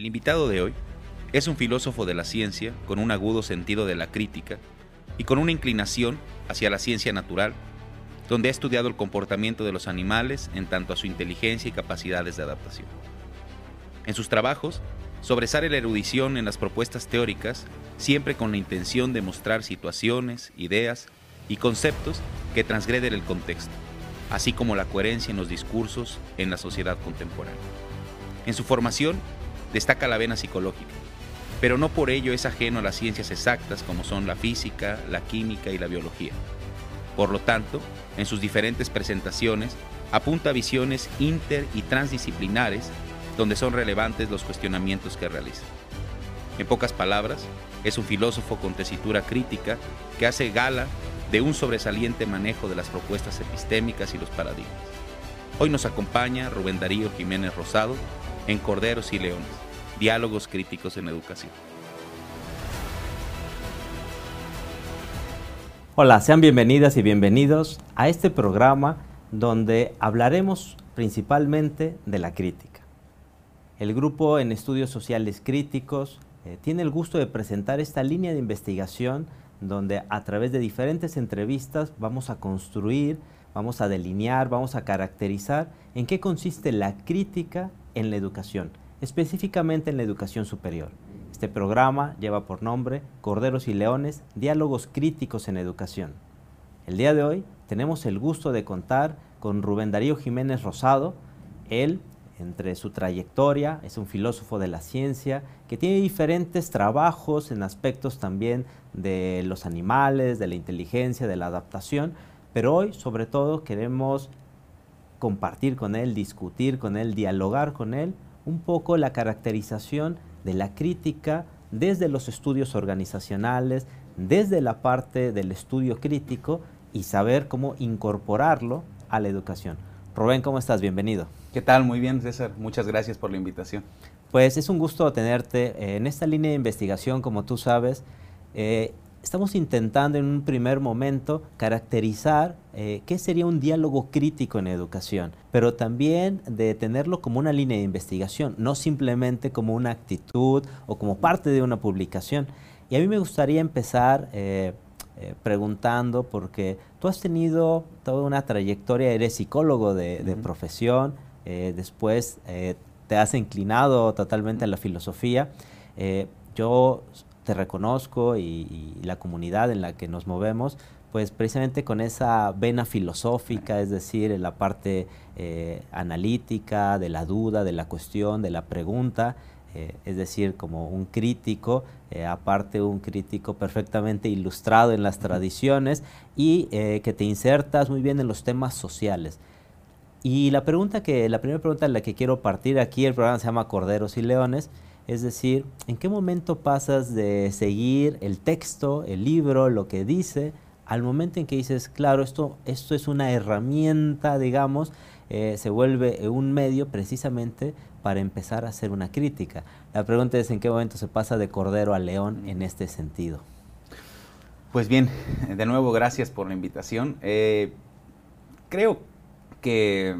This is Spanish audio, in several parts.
El invitado de hoy es un filósofo de la ciencia con un agudo sentido de la crítica y con una inclinación hacia la ciencia natural, donde ha estudiado el comportamiento de los animales en tanto a su inteligencia y capacidades de adaptación. En sus trabajos, sobresale la erudición en las propuestas teóricas, siempre con la intención de mostrar situaciones, ideas y conceptos que transgreden el contexto, así como la coherencia en los discursos en la sociedad contemporánea. En su formación destaca la vena psicológica, pero no por ello es ajeno a las ciencias exactas como son la física, la química y la biología. Por lo tanto, en sus diferentes presentaciones, apunta a visiones inter y transdisciplinares donde son relevantes los cuestionamientos que realiza. En pocas palabras, es un filósofo con tesitura crítica que hace gala de un sobresaliente manejo de las propuestas epistémicas y los paradigmas. Hoy nos acompaña Rubén Darío Jiménez Rosado en Corderos y Leones, Diálogos Críticos en Educación. Hola, sean bienvenidas y bienvenidos a este programa donde hablaremos principalmente de la crítica. El grupo en estudios sociales críticos eh, tiene el gusto de presentar esta línea de investigación donde a través de diferentes entrevistas vamos a construir, vamos a delinear, vamos a caracterizar en qué consiste la crítica en la educación, específicamente en la educación superior. Este programa lleva por nombre Corderos y Leones, Diálogos Críticos en Educación. El día de hoy tenemos el gusto de contar con Rubén Darío Jiménez Rosado. Él, entre su trayectoria, es un filósofo de la ciencia que tiene diferentes trabajos en aspectos también de los animales, de la inteligencia, de la adaptación, pero hoy sobre todo queremos compartir con él, discutir con él, dialogar con él un poco la caracterización de la crítica desde los estudios organizacionales, desde la parte del estudio crítico y saber cómo incorporarlo a la educación. Rubén, ¿cómo estás? Bienvenido. ¿Qué tal? Muy bien, César. Muchas gracias por la invitación. Pues es un gusto tenerte en esta línea de investigación, como tú sabes. Eh, estamos intentando en un primer momento caracterizar eh, qué sería un diálogo crítico en educación, pero también de tenerlo como una línea de investigación, no simplemente como una actitud o como parte de una publicación. Y a mí me gustaría empezar eh, eh, preguntando, porque tú has tenido toda una trayectoria, eres psicólogo de, profesión, después te has inclinado totalmente a la filosofía. yo te reconozco y, la comunidad en la que nos movemos, pues precisamente con esa vena filosófica, es decir, en la parte eh, analítica, de la duda, de la cuestión, de la pregunta, eh, es decir, como un crítico, eh, aparte un crítico perfectamente ilustrado en las tradiciones y que te insertas muy bien en los temas sociales. Y la pregunta que, la primera pregunta en la que quiero partir aquí, el programa se llama Corderos y Leones, es decir, ¿en qué momento pasas de seguir el texto, el libro, lo que dice, al momento en que dices, claro, esto, esto es una herramienta, digamos, eh, se vuelve un medio precisamente para empezar a hacer una crítica? La pregunta es, ¿en qué momento se pasa de cordero a león en este sentido? Pues bien, de nuevo, gracias por la invitación. Eh, creo que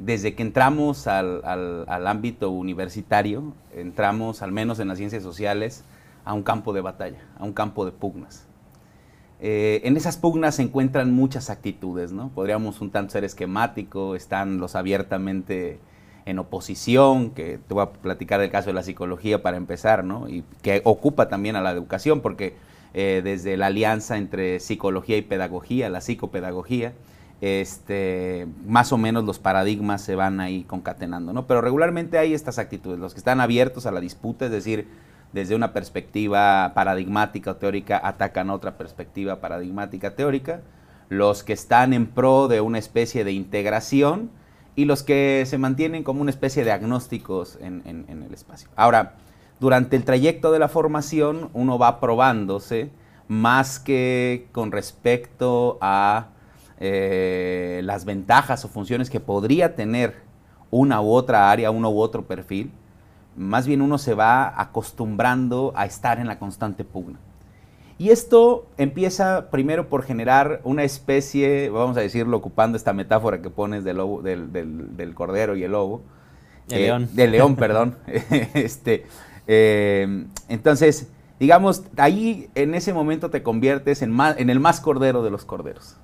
desde que entramos al, ámbito universitario, entramos, al menos en las ciencias sociales, a un campo de batalla, a un campo de pugnas. Eh, en esas pugnas se encuentran muchas actitudes, ¿no? Podríamos un tanto ser esquemático, están los abiertamente en oposición, que te voy a platicar del caso de la psicología para empezar, ¿no? Y que ocupa también a la educación, porque eh, desde la alianza entre psicología y pedagogía, la psicopedagogía, este, más o menos los paradigmas se van ahí concatenando, ¿no? Pero regularmente hay estas actitudes, los que están abiertos a la disputa, es decir, desde una perspectiva paradigmática o teórica atacan otra perspectiva paradigmática teórica, los que están en pro de una especie de integración y los que se mantienen como una especie de agnósticos en el espacio. Ahora, durante el trayecto de la formación uno va probándose más que con respecto a eh, las ventajas o funciones que podría tener una u otra área, uno u otro perfil, más bien uno se va acostumbrando a estar en la constante pugna. Y esto empieza primero por generar una especie, vamos a decirlo ocupando esta metáfora que pones del, lobo, del, del, cordero y el lobo, De León. De León, perdón. este, entonces, digamos, ahí en ese momento te conviertes en, en el más cordero de los corderos,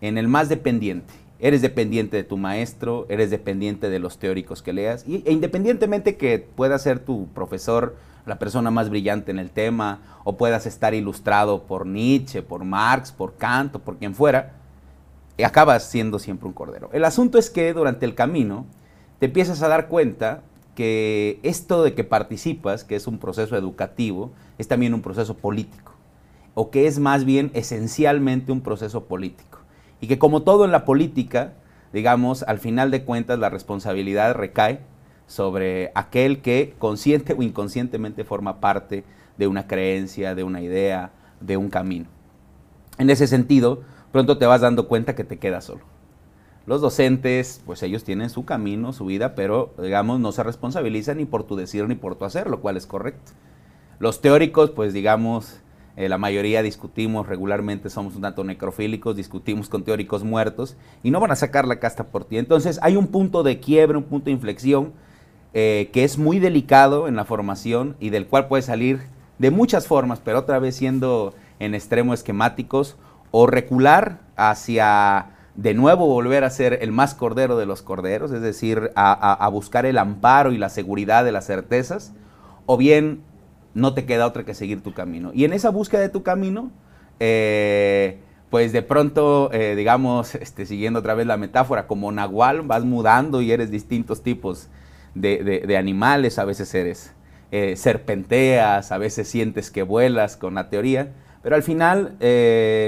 en el más dependiente. Eres dependiente de tu maestro, eres dependiente de los teóricos que leas, y, e independientemente que pueda ser tu profesor la persona más brillante en el tema, o puedas estar ilustrado por Nietzsche, por Marx, por Kant o por quien fuera, acabas siendo siempre un cordero. El asunto es que durante el camino te empiezas a dar cuenta que esto de que participas, que es un proceso educativo, es también un proceso político, o que es más bien esencialmente un proceso político. Y que como todo en la política, digamos, al final de cuentas la responsabilidad recae sobre aquel que consciente o inconscientemente forma parte de una creencia, de una idea, de un camino. En ese sentido, pronto te vas dando cuenta que te quedas solo. Los docentes, pues ellos tienen su camino, su vida, pero digamos no se responsabilizan ni por tu decir ni por tu hacer, lo cual es correcto. Los teóricos, pues digamos, eh, la mayoría discutimos regularmente, somos un tanto necrofílicos, discutimos con teóricos muertos y no van a sacar la casta por ti. Entonces hay un punto de quiebre, un punto de inflexión eh, que es muy delicado en la formación y del cual puede salir de muchas formas, pero otra vez siendo en extremo esquemáticos, o recular hacia de nuevo volver a ser el más cordero de los corderos, es decir, a, buscar el amparo y la seguridad de las certezas, o bien no te queda otra que seguir tu camino. Y en esa búsqueda de tu camino, eh, pues de pronto, eh, digamos, este, siguiendo otra vez la metáfora, como Nahual, vas mudando y eres distintos tipos de, animales, a veces eres eh, serpenteas, a veces sientes que vuelas con la teoría, pero al final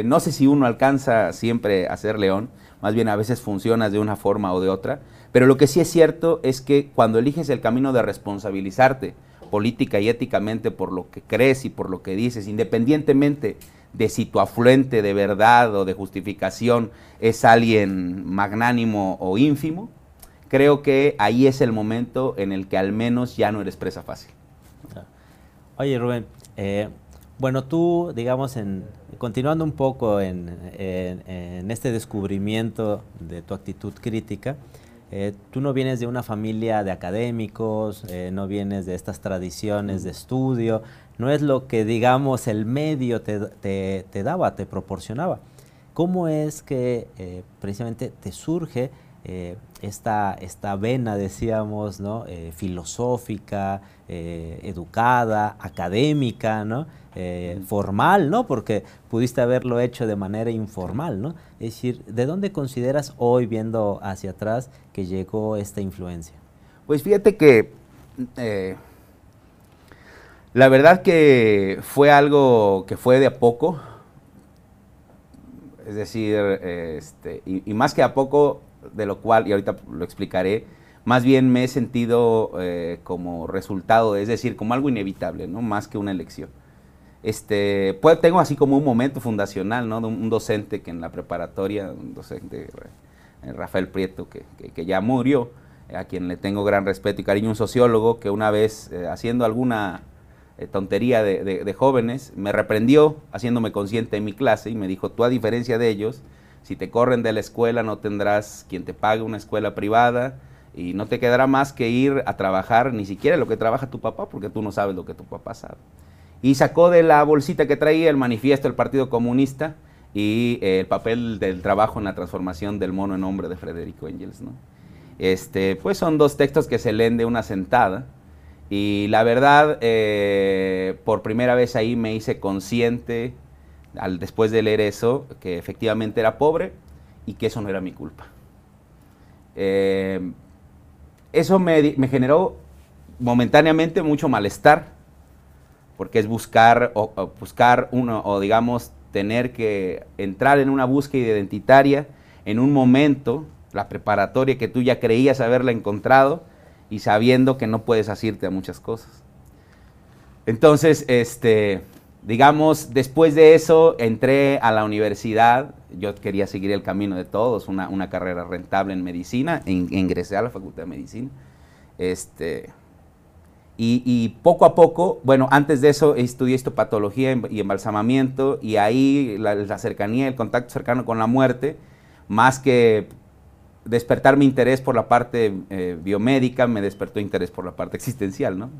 no sé si uno alcanza siempre a ser león, más bien a veces funcionas de una forma o de otra, pero lo que sí es cierto es que cuando eliges el camino de responsabilizarte política y éticamente por lo que crees y por lo que dices, independientemente de si tu afluente de verdad o de justificación es alguien magnánimo o ínfimo, creo que ahí es el momento en el que al menos ya no eres presa fácil. Oye, Rubén, eh, bueno, tú, digamos, en, continuando un poco en, este descubrimiento de tu actitud crítica, eh, tú no vienes de una familia de académicos, eh, no vienes de estas tradiciones de estudio, no es lo que, digamos, el medio te, te daba, te proporcionaba. ¿Cómo es que precisamente te surge eh, esta, esta, vena, decíamos, ¿no? Eh, filosófica, eh, educada, académica, ¿no? formal, ¿no? porque pudiste haberlo hecho de manera informal. ¿no? Es decir, ¿de dónde consideras hoy, viendo hacia atrás, que llegó esta influencia? Pues fíjate que la verdad que fue algo que fue de a poco, es decir, este, y, más que a poco, de lo cual, y ahorita lo explicaré, más bien me he sentido eh, como resultado, es decir, como algo inevitable, ¿no? Más que una elección. Este, pues, tengo así como un momento fundacional, ¿no? De un, docente que en la preparatoria, un docente, eh, Rafael Prieto, que, que, ya murió, a quien le tengo gran respeto y cariño, un sociólogo que una vez, eh, haciendo alguna tontería de, de jóvenes, me reprendió haciéndome consciente en mi clase y me dijo, tú a diferencia de ellos, si te corren de la escuela no tendrás quien te pague una escuela privada y no te quedará más que ir a trabajar ni siquiera lo que trabaja tu papá porque tú no sabes lo que tu papá sabe. Y sacó de la bolsita que traía el manifiesto del Partido Comunista y eh, el papel del trabajo en la transformación del mono en hombre de Federico Engels. ¿no? Este, pues son dos textos que se leen de una sentada y la verdad, eh, por primera vez ahí me hice consciente al, después de leer eso, que efectivamente era pobre y que eso no era mi culpa. Eh, eso me, generó momentáneamente mucho malestar, porque es buscar, buscar uno, o digamos, tener que entrar en una búsqueda identitaria en un momento, la preparatoria que tú ya creías haberla encontrado y sabiendo que no puedes asirte a muchas cosas. Entonces, este, digamos, después de eso entré a la universidad, yo quería seguir el camino de todos, una, carrera rentable en medicina, ingresé a la Facultad de Medicina. Este, y, poco a poco, bueno, antes de eso estudié histopatología y embalsamamiento, y ahí la, cercanía, el contacto cercano con la muerte, más que despertar mi interés por la parte eh, biomédica me despertó interés por la parte existencial, ¿no?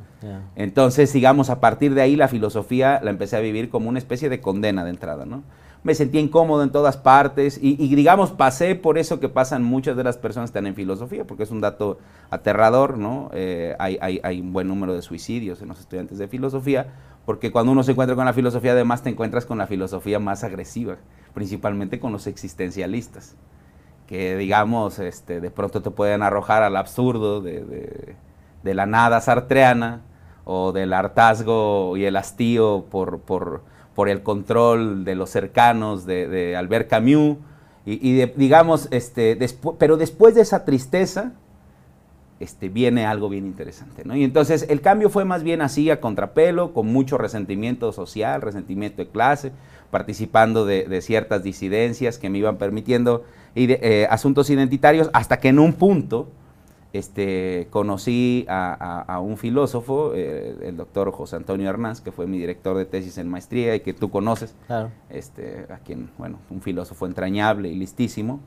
Entonces, digamos, a partir de ahí la filosofía la empecé a vivir como una especie de condena de entrada, ¿no? Me sentí incómodo en todas partes y, digamos, pasé por eso que pasan muchas de las personas que están en filosofía, porque es un dato aterrador, ¿no? Eh, hay, hay un buen número de suicidios en los estudiantes de filosofía, porque cuando uno se encuentra con la filosofía, además te encuentras con la filosofía más agresiva, principalmente con los existencialistas que digamos, este, de pronto te pueden arrojar al absurdo de, la nada sartreana o del hartazgo y el hastío por, por, el control de los cercanos de, Albert Camus. Y, digamos, este, pero después de esa tristeza, este, viene algo bien interesante. ¿no? Y entonces el cambio fue más bien así a contrapelo, con mucho resentimiento social, resentimiento de clase, participando de, ciertas disidencias que me iban permitiendo eh, asuntos identitarios, hasta que en un punto este, conocí a, un filósofo, eh, el doctor José Antonio Hernández, que fue mi director de tesis en maestría y que tú conoces, este, a quien, bueno, un filósofo entrañable y listísimo.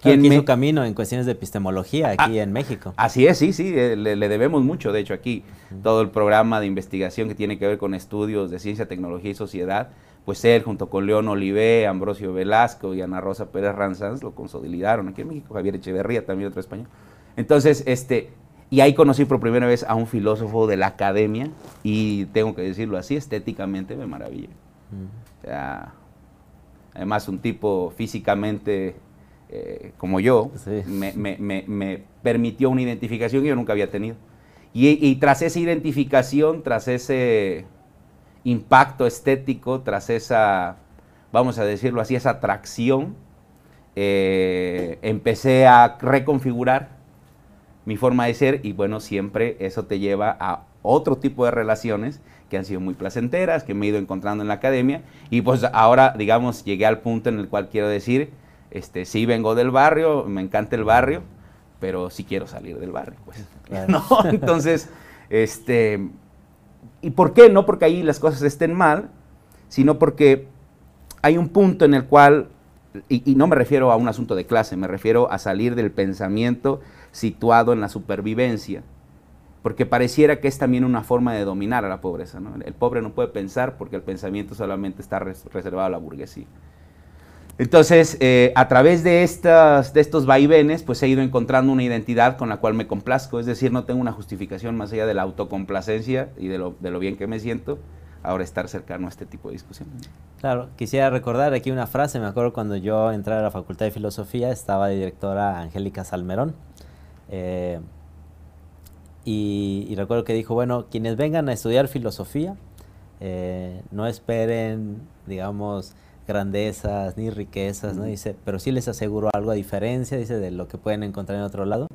Quien me... hizo camino en cuestiones de epistemología aquí ah, en México. Así es, sí, sí, eh, le, debemos mucho, de hecho, aquí, todo el programa de investigación que tiene que ver con estudios de ciencia, tecnología y sociedad, pues él junto con León Olivé, Ambrosio Velasco y Ana Rosa Pérez Ranzans lo consolidaron aquí en México, Javier Echeverría también otro español. Entonces, este, y ahí conocí por primera vez a un filósofo de la academia y tengo que decirlo así, estéticamente me maravilla. O sea, además un tipo físicamente eh, como yo, me, permitió una identificación que yo nunca había tenido. y tras esa identificación, tras ese impacto estético, tras esa, vamos a decirlo así, esa atracción, eh, empecé a reconfigurar mi forma de ser y bueno, siempre eso te lleva a otro tipo de relaciones que han sido muy placenteras, que me he ido encontrando en la academia y pues ahora, digamos, llegué al punto en el cual quiero decir, este, sí vengo del barrio, me encanta el barrio, pero sí quiero salir del barrio, pues. ¿no? Entonces, este, ¿Y por qué? No porque ahí las cosas estén mal, sino porque hay un punto en el cual, y, no me refiero a un asunto de clase, me refiero a salir del pensamiento situado en la supervivencia, porque pareciera que es también una forma de dominar a la pobreza. El pobre no puede pensar porque el pensamiento solamente está reservado a la burguesía. Entonces, eh, a través de, estas, de estos vaivenes, pues he ido encontrando una identidad con la cual me complazco, es decir, no tengo una justificación más allá de la autocomplacencia y de lo, de lo bien que me siento, ahora estar cercano a este tipo de discusión. Claro, quisiera recordar aquí una frase, me acuerdo cuando yo entré a la Facultad de Filosofía, estaba directora Angélica Salmerón, eh, y, recuerdo que dijo, bueno, quienes vengan a estudiar filosofía, eh, no esperen, digamos, grandezas ni riquezas, ¿no? Dice, pero sí les aseguro algo a diferencia, dice, de lo que pueden encontrar en otro lado,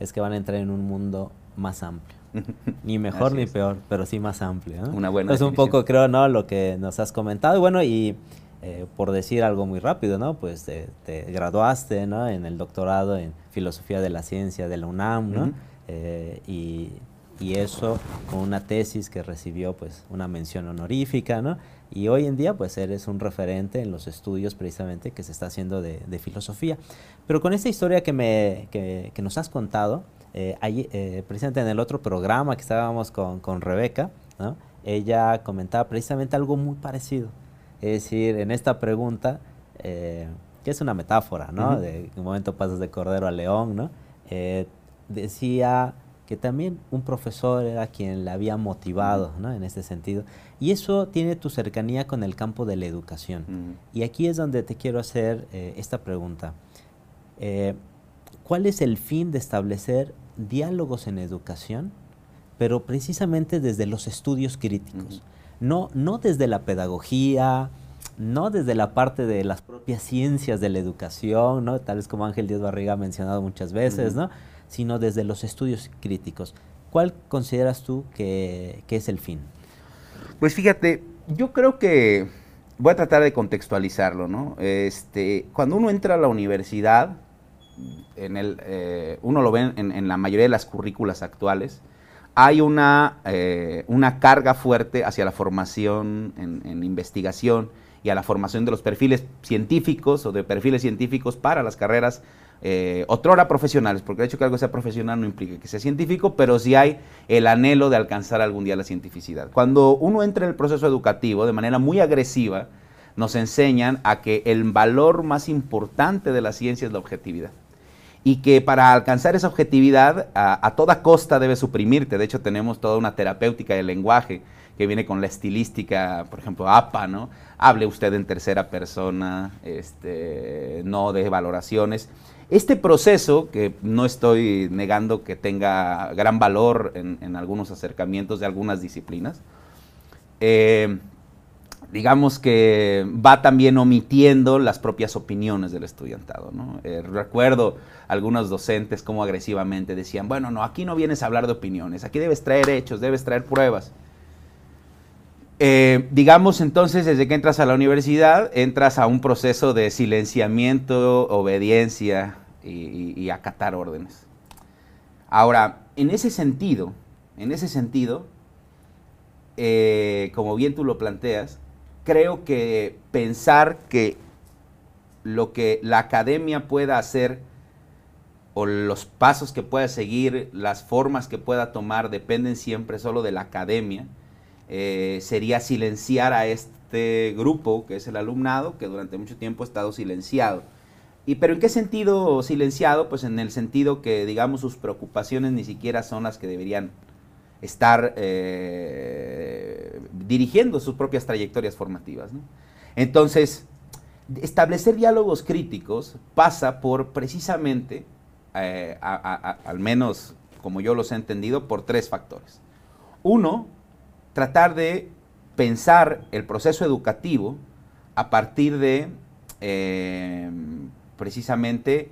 es que van a entrar en un mundo más amplio. Ni mejor ni peor, pero sí más amplio. ¿no? Una buena Es un poco, creo, ¿no? Lo que nos has comentado. Y bueno, y eh, por decir algo muy rápido, ¿no? Pues te, graduaste, ¿no? En el doctorado en Filosofía de la Ciencia de la UNAM, ¿no? Eh, y, y, eso con una tesis que recibió, pues, una mención honorífica, ¿no? Y hoy en día, pues eres un referente en los estudios precisamente que se está haciendo de, filosofía. Pero con esta historia que, me, que, nos has contado, eh, eh, precisamente en el otro programa que estábamos con, con Rebeca, ¿no? ella comentaba precisamente algo muy parecido. Es decir, en esta pregunta, eh, que es una metáfora, ¿no? De un momento pasas de cordero a león, ¿no? decía que también un profesor era quien la había motivado ¿no? en este sentido. Y eso tiene tu cercanía con el campo de la educación. Y aquí es donde te quiero hacer eh, esta pregunta. Eh, ¿Cuál es el fin de establecer diálogos en educación, pero precisamente desde los estudios críticos? no, no desde la pedagogía, no desde la parte de las propias ciencias de la educación, ¿no? tal vez como Ángel Díaz Barriga ha mencionado muchas veces, ¿no? Sino desde los estudios críticos. ¿Cuál consideras tú que, es el fin? Pues fíjate, yo creo que voy a tratar de contextualizarlo, ¿no? Este, cuando uno entra a la universidad, en el, eh, uno lo ve en, la mayoría de las currículas actuales, hay una, eh, una carga fuerte hacia la formación en, investigación y a la formación de los perfiles científicos o de perfiles científicos para las carreras eh, otrora profesionales, porque de hecho que algo sea profesional no implica que sea científico, pero sí hay el anhelo de alcanzar algún día la cientificidad. Cuando uno entra en el proceso educativo de manera muy agresiva, nos enseñan a que el valor más importante de la ciencia es la objetividad. Y que para alcanzar esa objetividad a, a toda costa debe suprimirte. De hecho, tenemos toda una terapéutica del lenguaje que viene con la estilística, por ejemplo, APA, ¿no? Hable usted en tercera persona, este, no de valoraciones. Este proceso, que no estoy negando que tenga gran valor en, algunos acercamientos de algunas disciplinas, eh, digamos que va también omitiendo las propias opiniones del estudiantado. Eh, recuerdo algunos docentes como agresivamente decían, bueno, no, aquí no vienes a hablar de opiniones, aquí debes traer hechos, debes traer pruebas. Eh, digamos entonces, desde que entras a la universidad, entras a un proceso de silenciamiento, obediencia y, acatar órdenes. Ahora, en ese sentido, en ese sentido, eh, como bien tú lo planteas, creo que pensar que lo que la academia pueda hacer o los pasos que pueda seguir, las formas que pueda tomar, dependen siempre solo de la academia eh, sería silenciar a este grupo, que es el alumnado, que durante mucho tiempo ha estado silenciado. ¿Y pero en qué sentido silenciado? Pues en el sentido que, digamos, sus preocupaciones ni siquiera son las que deberían estar eh, dirigiendo sus propias trayectorias formativas. Entonces, establecer diálogos críticos pasa por precisamente, eh, al menos como yo los he entendido, por tres factores. Uno, tratar de pensar el proceso educativo a partir de eh, precisamente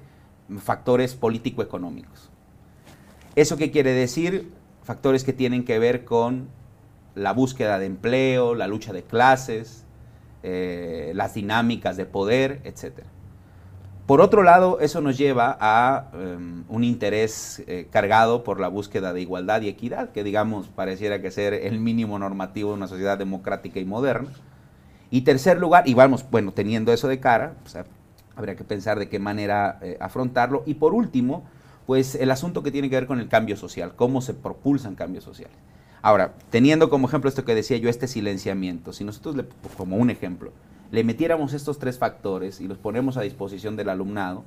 factores político-económicos. ¿Eso qué quiere decir? Factores que tienen que ver con la búsqueda de empleo, la lucha de clases, eh, las dinámicas de poder, etcétera. Por otro lado, eso nos lleva a em, un interés eh, cargado por la búsqueda de igualdad y equidad, que digamos pareciera que ser el mínimo normativo de una sociedad democrática y moderna. Y tercer lugar, y vamos, bueno, teniendo eso de cara, habría que pensar de qué manera eh, afrontarlo. Y por último, pues el asunto que tiene que ver con el cambio social, cómo se propulsan cambios sociales. Ahora, teniendo como ejemplo esto que decía yo, este silenciamiento, si nosotros, le, como un ejemplo, le metiéramos estos tres factores y los ponemos a disposición del alumnado,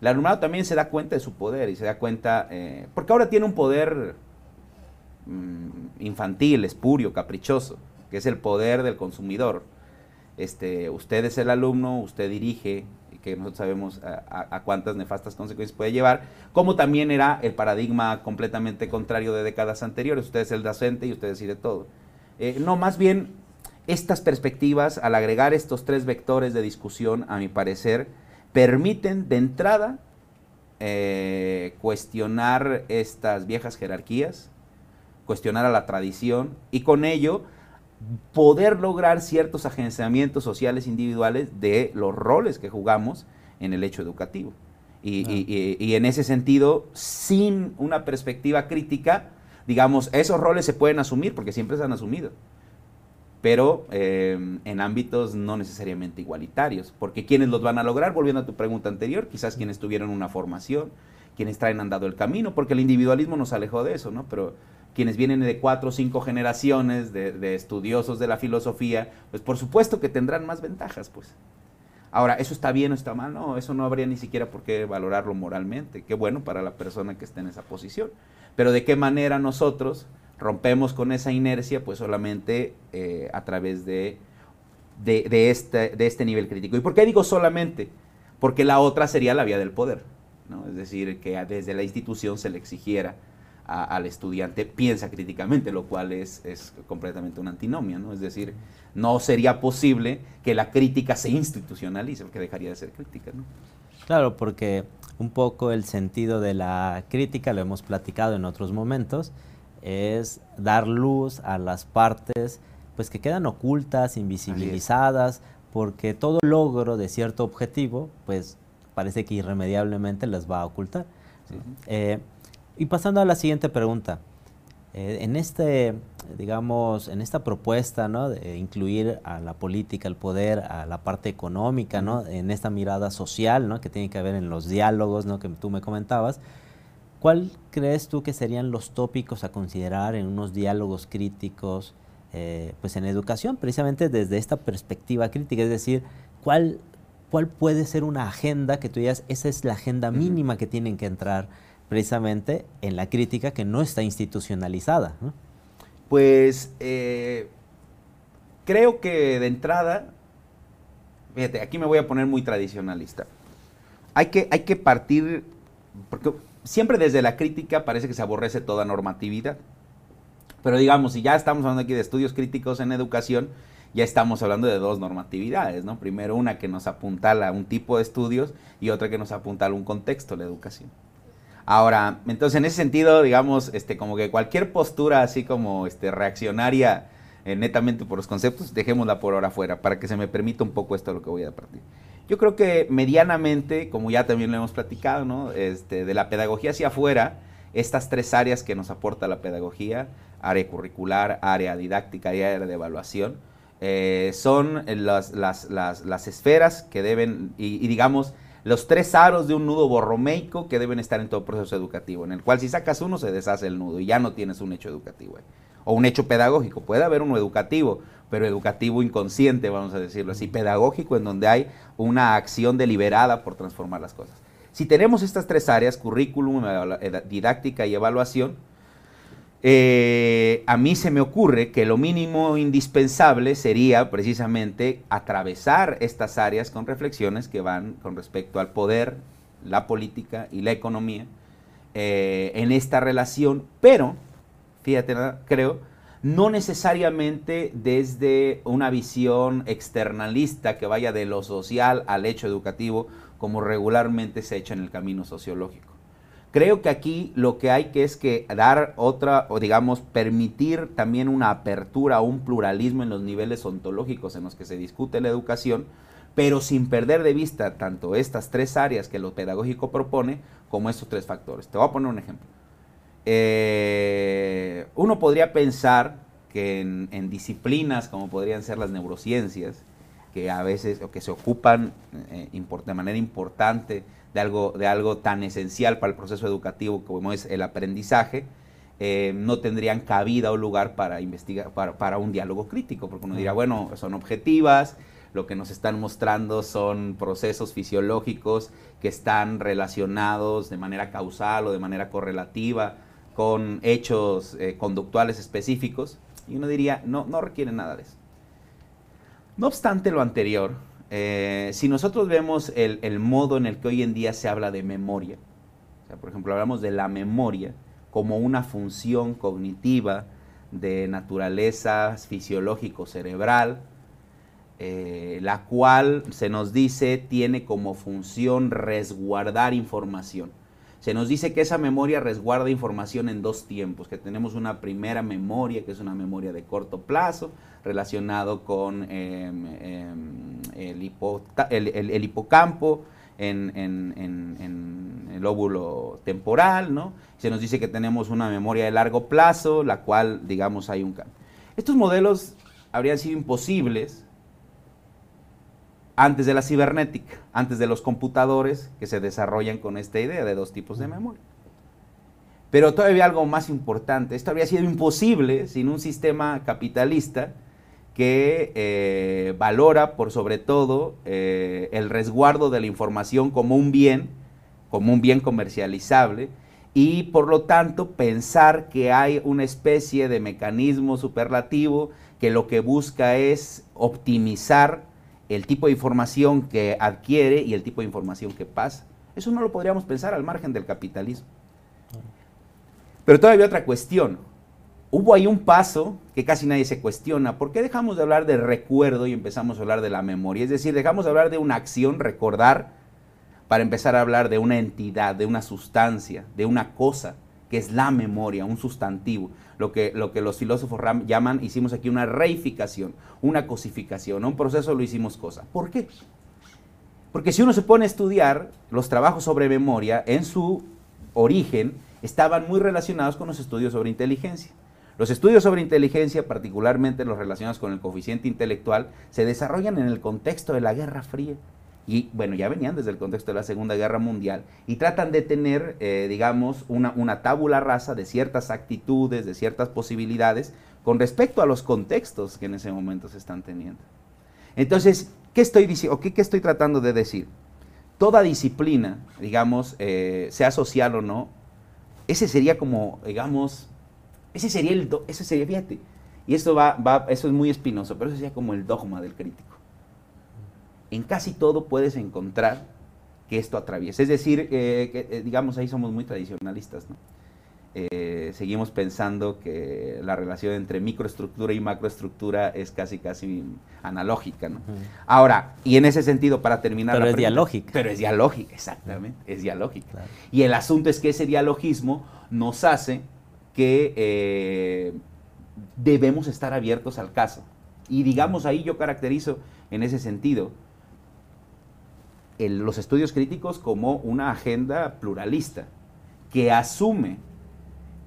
el alumnado también se da cuenta de su poder y se da cuenta, eh, porque ahora tiene un poder mm, infantil, espurio, caprichoso, que es el poder del consumidor. Este, usted es el alumno, usted dirige, que nosotros sabemos a, cuántas nefastas consecuencias puede llevar, como también era el paradigma completamente contrario de décadas anteriores, usted es el docente y usted decide todo. Eh, no, más bien estas perspectivas, al agregar estos tres vectores de discusión, a mi parecer, permiten de entrada eh, cuestionar estas viejas jerarquías, cuestionar a la tradición y con ello poder lograr ciertos agenciamientos sociales individuales de los roles que jugamos en el hecho educativo. Y, y, en ese sentido, sin una perspectiva crítica, digamos, esos roles se pueden asumir porque siempre se han asumido pero em, en ámbitos no necesariamente igualitarios. Porque quienes los van a lograr, volviendo a tu pregunta anterior, quizás quienes tuvieron una formación, quienes traen andado el camino, porque el individualismo nos alejó de eso, ¿no? Pero quienes vienen de cuatro o cinco generaciones de, estudiosos de la filosofía, pues por supuesto que tendrán más ventajas, pues. Ahora, ¿eso está bien o está mal? No, eso no habría ni siquiera por qué valorarlo moralmente. Qué bueno para la persona que esté en esa posición. Pero ¿de qué manera nosotros rompemos con esa inercia pues solamente eh, a través de, de, este, de este nivel crítico. ¿Y por qué digo solamente? Porque la otra sería la vía del poder, ¿no? es decir, que desde la institución se le exigiera al estudiante piensa críticamente, lo cual es, es completamente una antinomia, ¿no? es decir, no sería posible que la crítica se institucionalice, porque dejaría de ser crítica. ¿no? Claro, porque un poco el sentido de la crítica, lo hemos platicado en otros momentos, es dar luz a las partes pues que quedan ocultas, invisibilizadas, porque todo logro de cierto objetivo, pues parece que irremediablemente las va a ocultar. Eh, y pasando a la siguiente pregunta, Eh, en este, digamos, en esta propuesta, ¿no? De incluir a la política, al poder, a la parte económica, ¿no? En esta mirada social, ¿no? Que tiene que ver en los diálogos, ¿no? Que tú me comentabas. ¿Cuál crees tú que serían los tópicos a considerar en unos diálogos críticos, eh, pues en educación, precisamente desde esta perspectiva crítica? Es decir, ¿cuál, ¿cuál puede ser una agenda que tú digas, esa es la agenda mínima que tienen que entrar precisamente en la crítica que no está institucionalizada. Pues eh, creo que de entrada, fíjate, aquí me voy a poner muy tradicionalista. Hay que, hay que partir, porque siempre desde la crítica parece que se aborrece toda normatividad. Pero digamos, si ya estamos hablando aquí de estudios críticos en educación, ya estamos hablando de dos normatividades, ¿no? Primero una que nos apuntala a un tipo de estudios y otra que nos apuntala a un contexto, la educación. Ahora, entonces en ese sentido, digamos, este, como que cualquier postura así como este, reaccionaria eh, netamente por los conceptos, dejémosla por ahora fuera, para que se me permita un poco esto lo que voy a partir. Yo creo que medianamente, como ya también lo hemos platicado, ¿no? este, de la pedagogía hacia afuera, estas tres áreas que nos aporta la pedagogía, área curricular, área didáctica y área de evaluación, eh, son las, las, las, las, esferas que deben, y digamos, los tres aros de un nudo borromeico que deben estar en todo proceso educativo, en el cual si sacas uno se deshace el nudo y ya no tienes un hecho educativo. O un hecho pedagógico. Puede haber uno educativo, pero educativo inconsciente, vamos a decirlo así, pedagógico, en donde hay una acción deliberada por transformar las cosas. Si tenemos estas tres áreas, currículum, didáctica y evaluación, eh, a mí se me ocurre que lo mínimo indispensable sería precisamente atravesar estas áreas con reflexiones que van con respecto al poder, la política y la economía eh, en esta relación, pero, fíjate, creo, no necesariamente desde una visión externalista que vaya de lo social al hecho educativo, como regularmente se ha hecho en el camino sociológico. Creo que aquí lo que hay que es que dar otra, o digamos, permitir también una apertura, un pluralismo en los niveles ontológicos en los que se discute la educación, pero sin perder de vista tanto estas tres áreas que lo pedagógico propone, como estos tres factores. Te voy a poner un ejemplo. Eh, uno podría pensar que en, disciplinas como podrían ser las neurociencias, que a veces, o que se ocupan eh, de manera importante de algo, de algo tan esencial para el proceso educativo como es el aprendizaje, eh, no tendrían cabida o lugar para investigar, para, un diálogo crítico, porque uno dirá, bueno, son objetivas, lo que nos están mostrando son procesos fisiológicos que están relacionados de manera causal o de manera correlativa con hechos eh, conductuales específicos, y uno diría, no, no requiere nada de eso. No obstante lo anterior, eh, si nosotros vemos el, modo en el que hoy en día se habla de memoria, por ejemplo, hablamos de la memoria como una función cognitiva de naturaleza fisiológico-cerebral, eh, la cual se nos dice tiene como función resguardar información. Se nos dice que esa memoria resguarda información en dos tiempos, que tenemos una primera memoria, que es una memoria de corto plazo, relacionado con em, em, el, hipocampo, en, el óvulo temporal, ¿no? Se nos dice que tenemos una memoria de largo plazo, la cual, digamos, hay un cambio. Estos modelos habrían sido imposibles antes de la cibernética, antes de los computadores que se desarrollan con esta idea de dos tipos de memoria. Pero todavía algo más importante, esto habría sido imposible sin un sistema capitalista que eh, valora por sobre todo eh, el resguardo de la información como un bien, como un bien comercializable, y por lo tanto pensar que hay una especie de mecanismo superlativo que lo que busca es optimizar el tipo de información que adquiere y el tipo de información que pasa. Eso no lo podríamos pensar al margen del capitalismo. Pero todavía otra cuestión. Hubo ahí un paso que casi nadie se cuestiona. ¿Por qué dejamos de hablar de recuerdo y empezamos a hablar de la memoria? Es decir, dejamos de hablar de una acción, recordar, para empezar a hablar de una entidad, de una sustancia, de una cosa, que es la memoria, un sustantivo lo que, lo que los filósofos llaman, hicimos aquí una reificación, una cosificación, un proceso lo hicimos cosa. ¿Por qué? Porque si uno se pone a estudiar los trabajos sobre memoria, en su origen estaban muy relacionados con los estudios sobre inteligencia. Los estudios sobre inteligencia, particularmente los relacionados con el coeficiente intelectual, se desarrollan en el contexto de la Guerra Fría. Y bueno, ya venían desde el contexto de la Segunda Guerra Mundial y tratan de tener, eh, digamos, una, una tábula rasa de ciertas actitudes, de ciertas posibilidades con respecto a los contextos que en ese momento se están teniendo. Entonces, ¿qué estoy diciendo? ¿Qué, estoy tratando de decir? Toda disciplina, digamos, eh, sea social o no, ese sería como, digamos, ese sería el, ese sería, fíjate, y esto va, va, eso es muy espinoso, pero eso sería como el dogma del crítico. En casi todo puedes encontrar que esto atraviesa. Es decir, eh, que, eh, digamos, ahí somos muy tradicionalistas, ¿no? Eh, seguimos pensando que la relación entre microestructura y macroestructura es casi, casi analógica, ¿no? Ahora, y en ese sentido, para terminar... Pero es dialógica. Pero es dialógica, exactamente, es dialógica. Y el asunto es que ese dialogismo nos hace que eh, debemos estar abiertos al caso. Y digamos, ahí yo caracterizo en ese sentido los estudios críticos como una agenda pluralista que asume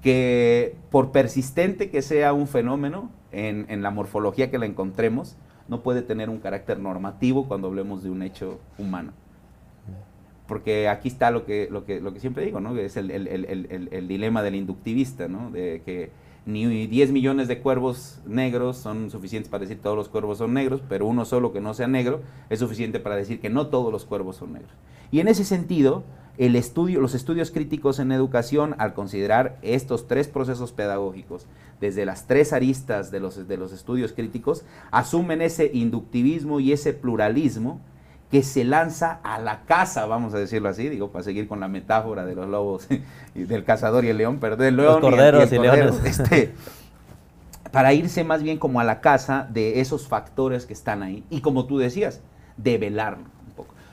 que por persistente que sea un fenómeno en, la morfología que la encontremos, no puede tener un carácter normativo cuando hablemos de un hecho humano. Porque aquí está lo que, lo que, lo que siempre digo, ¿no? Es el, el dilema del inductivista, ¿no? De que ni 10 millones de cuervos negros son suficientes para decir todos los cuervos son negros, pero uno solo que no sea negro es suficiente para decir que no todos los cuervos son negros. Y en ese sentido, el estudio, los estudios críticos en educación, al considerar estos tres procesos pedagógicos, desde las tres aristas de los, de los estudios críticos, asumen ese inductivismo y ese pluralismo que se lanza a la caza, vamos a decirlo así, digo, para seguir con la metáfora de los lobos, y del cazador y el león, perdón, del león los corderos y, leones. Este, para irse más bien como a la caza de esos factores que están ahí, y como tú decías, de velarlo.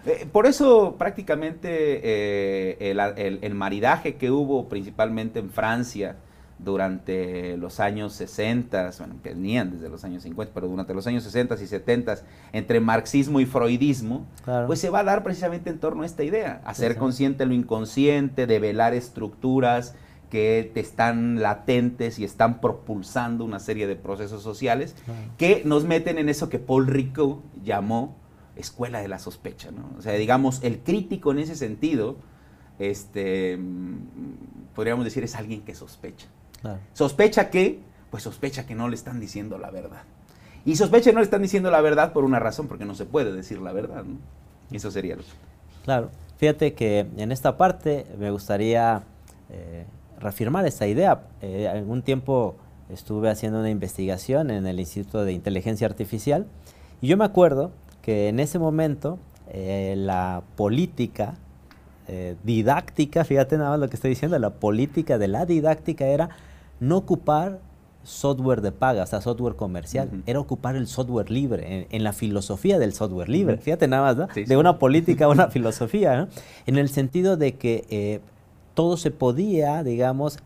Eh, por eso prácticamente eh, el, maridaje que hubo principalmente en Francia durante los años 60, bueno, que venían desde los años 50, pero durante los años 60 y 70 entre marxismo y freudismo, pues se va a dar precisamente en torno a esta idea, hacer consciente lo inconsciente, develar estructuras que te están latentes y están propulsando una serie de procesos sociales que nos meten en eso que Paul Ricoeur llamó escuela de la sospecha, ¿no? O sea, digamos, el crítico en ese sentido, este, mm, podríamos decir, es alguien que sospecha. ¿Sospecha que Pues sospecha que no le están diciendo la verdad. Y sospecha que no le están diciendo la verdad por una razón, porque no se puede decir la verdad, ¿no? Eso sería lo Claro. Fíjate que en esta parte me gustaría eh, reafirmar esta idea. Eh, algún tiempo estuve haciendo una investigación en el Instituto de Inteligencia Artificial y yo me acuerdo que en ese momento eh, la política eh, didáctica, fíjate nada más lo que estoy diciendo, la política de la didáctica era no ocupar software de paga, o sea, software comercial, era ocupar el software libre, en, la filosofía del software libre, fíjate nada más, ¿no? de una política a una filosofía, ¿no? en el sentido de que eh, todo se podía, digamos,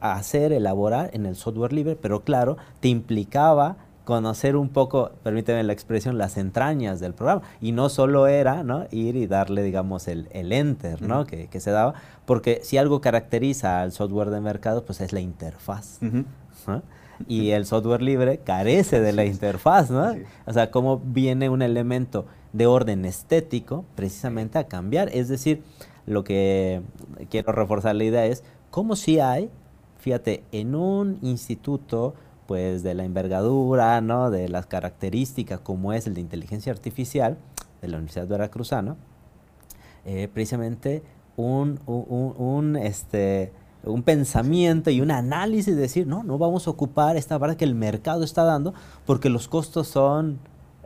hacer, elaborar en el software libre, pero claro, te implicaba conocer un poco, permíteme la expresión, las entrañas del programa. Y no solo era ¿no? ir y darle, digamos, el, el enter ¿no? que, que, se daba, porque si algo caracteriza al software de mercado, pues es la interfaz. Y el software libre carece de la interfaz, ¿no? O sea, cómo viene un elemento de orden estético precisamente a cambiar. Es decir, lo que quiero reforzar la idea es cómo si hay, fíjate, en un instituto pues de la envergadura, ¿no? de las características como es el de inteligencia artificial de la Universidad Veracruzana, eh, precisamente un, un, este, un pensamiento y un análisis de decir, no, no vamos a ocupar esta parte que el mercado está dando porque los costos son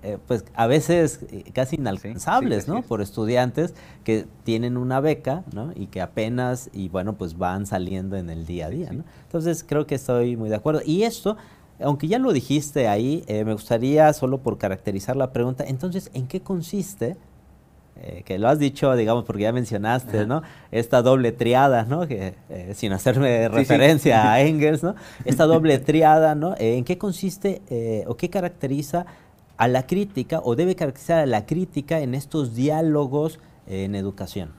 eh, pues a veces eh, casi inalcanzables, ¿no? Por estudiantes que tienen una beca, ¿no? Y que apenas, y bueno, pues van saliendo en el día a día, ¿no? Entonces creo que estoy muy de acuerdo. Y esto, aunque ya lo dijiste ahí, eh, me gustaría solo por caracterizar la pregunta, entonces, ¿en qué consiste? que lo has dicho, digamos, porque ya mencionaste, ¿no? Esta doble triada, ¿no? Que, sin hacerme referencia a Engels, ¿no? Esta doble triada, ¿no? ¿En qué consiste o qué caracteriza a la crítica o debe caracterizar a la crítica en estos diálogos en educación?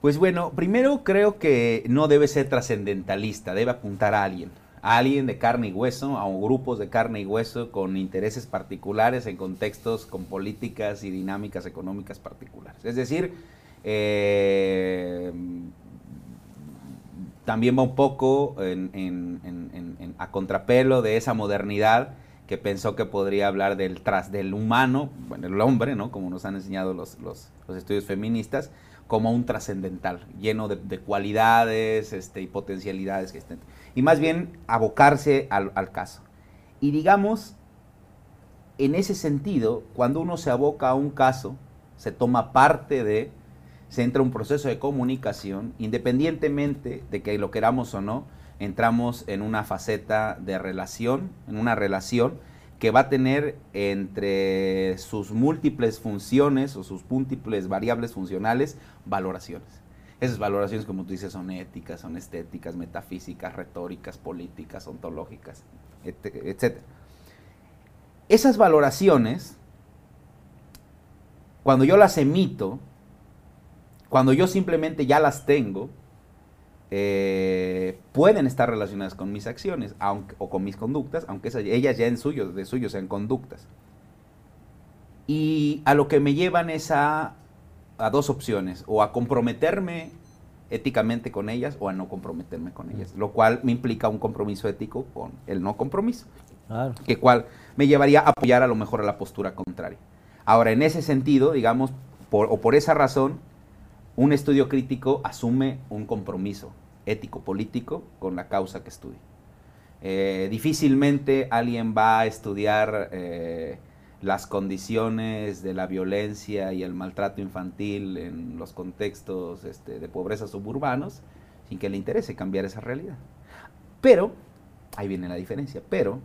Pues bueno, primero creo que no debe ser trascendentalista, debe apuntar a alguien, a alguien de carne y hueso, a grupos de carne y hueso con intereses particulares en contextos con políticas y dinámicas económicas particulares. Es decir, eh, también va un poco a contrapelo de esa modernidad que pensó que podría hablar del tras del humano, bueno, el hombre, ¿no? Como nos han enseñado los, estudios feministas, como un trascendental, lleno de, cualidades este, y potencialidades que. Y más bien abocarse al, al caso. Y digamos, en ese sentido, cuando uno se aboca a un caso, se toma parte de se entra un proceso de comunicación, independientemente de que lo queramos o no, entramos en una faceta de relación, en una relación que va a tener entre sus múltiples funciones o sus múltiples variables funcionales valoraciones. Esas valoraciones, como tú dices, son éticas, son estéticas, metafísicas, retóricas, políticas, ontológicas, etc. Esas valoraciones, cuando yo las emito, cuando yo simplemente ya las tengo, eh, pueden estar relacionadas con mis acciones o con mis conductas, aunque ellas ya en suyo, de suyo sean conductas. Y a lo que me llevan es a, a dos opciones, o a comprometerme éticamente con ellas o a no comprometerme con ellas, lo cual me implica un compromiso ético con el no compromiso, que cual me llevaría a apoyar a lo mejor a la postura contraria. Ahora, en ese sentido, digamos, o por esa razón, un estudio crítico asume un compromiso ético-político con la causa que estudia. Eh, difícilmente alguien va a estudiar eh, las condiciones de la violencia y el maltrato infantil en los contextos este, de pobreza suburbanos sin que le interese cambiar esa realidad. Pero, ahí viene la diferencia, pero,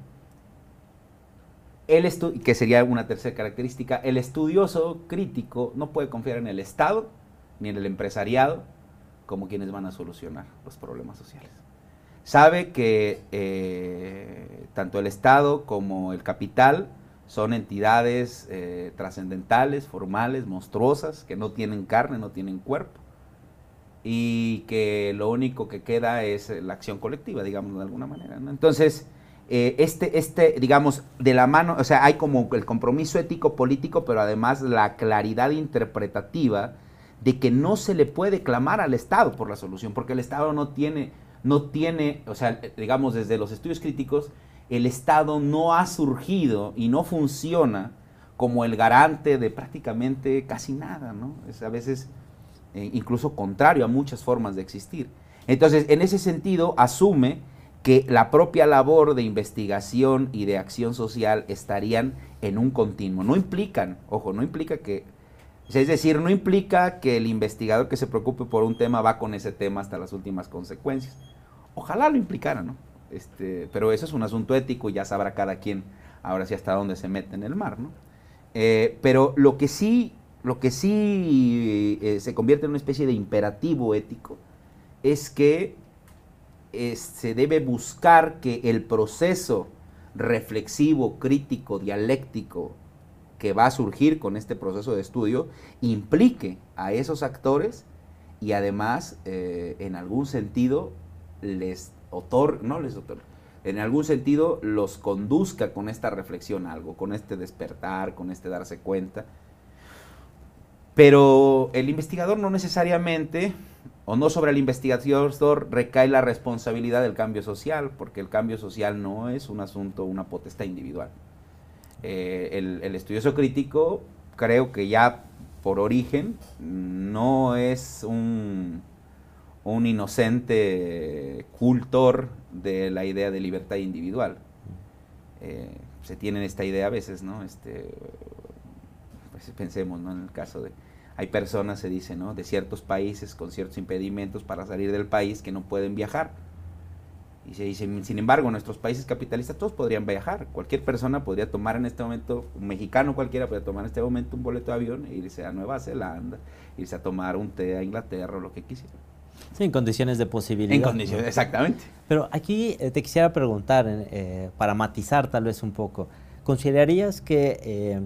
el que sería una tercera característica, el estudioso crítico no puede confiar en el Estado ni en el empresariado como quienes van a solucionar los problemas sociales. Sabe que eh, tanto el Estado como el capital son entidades eh, trascendentales, formales, monstruosas, que no tienen carne, no tienen cuerpo, y que lo único que queda es la acción colectiva, digamos de alguna manera. Entonces, eh, este, este, digamos, de la mano, o sea, hay como el compromiso ético-político, pero además la claridad interpretativa de que no se le puede clamar al Estado por la solución, porque el Estado no tiene, no tiene, o sea, digamos desde los estudios críticos, el Estado no ha surgido y no funciona como el garante de prácticamente casi nada, ¿no? Es a veces eh, incluso contrario a muchas formas de existir. Entonces, en ese sentido, asume que la propia labor de investigación y de acción social estarían en un continuo. No implican, ojo, no implica que es decir, no implica que el investigador que se preocupe por un tema va con ese tema hasta las últimas consecuencias. Ojalá lo implicara, ¿no? Este, pero eso es un asunto ético y ya sabrá cada quien ahora sí hasta dónde se mete en el mar, ¿no? Eh, pero lo que sí, lo que sí eh, se convierte en una especie de imperativo ético es que eh, se debe buscar que el proceso reflexivo, crítico, dialéctico, que va a surgir con este proceso de estudio implique a esos actores y además eh, en algún sentido les otorga, no les otorga, en algún sentido los conduzca con esta reflexión algo, con este despertar, con este darse cuenta. Pero el investigador no necesariamente, o no sobre el investigador recae la responsabilidad del cambio social, porque el cambio social no es un asunto, una potestad individual. Eh, el, estudioso crítico creo que ya por origen no es un, un inocente cultor de la idea de libertad individual. Eh, se tiene esta idea a veces, ¿no? Este, pensemos, ¿no? En el caso de, hay personas, se dice, ¿no? De ciertos países con ciertos impedimentos para salir del país que no pueden viajar y se dice, sin embargo, nuestros países capitalistas todos podrían viajar. Cualquier persona podría tomar en este momento, un mexicano cualquiera podría tomar en este momento un boleto de avión e irse a Nueva Zelanda, irse a tomar un té a Inglaterra o lo que quisiera. Sí, en condiciones de posibilidad. En condiciones, exactamente. Pero aquí eh, te quisiera preguntar, eh, para matizar tal vez un poco, ¿considerarías que eh,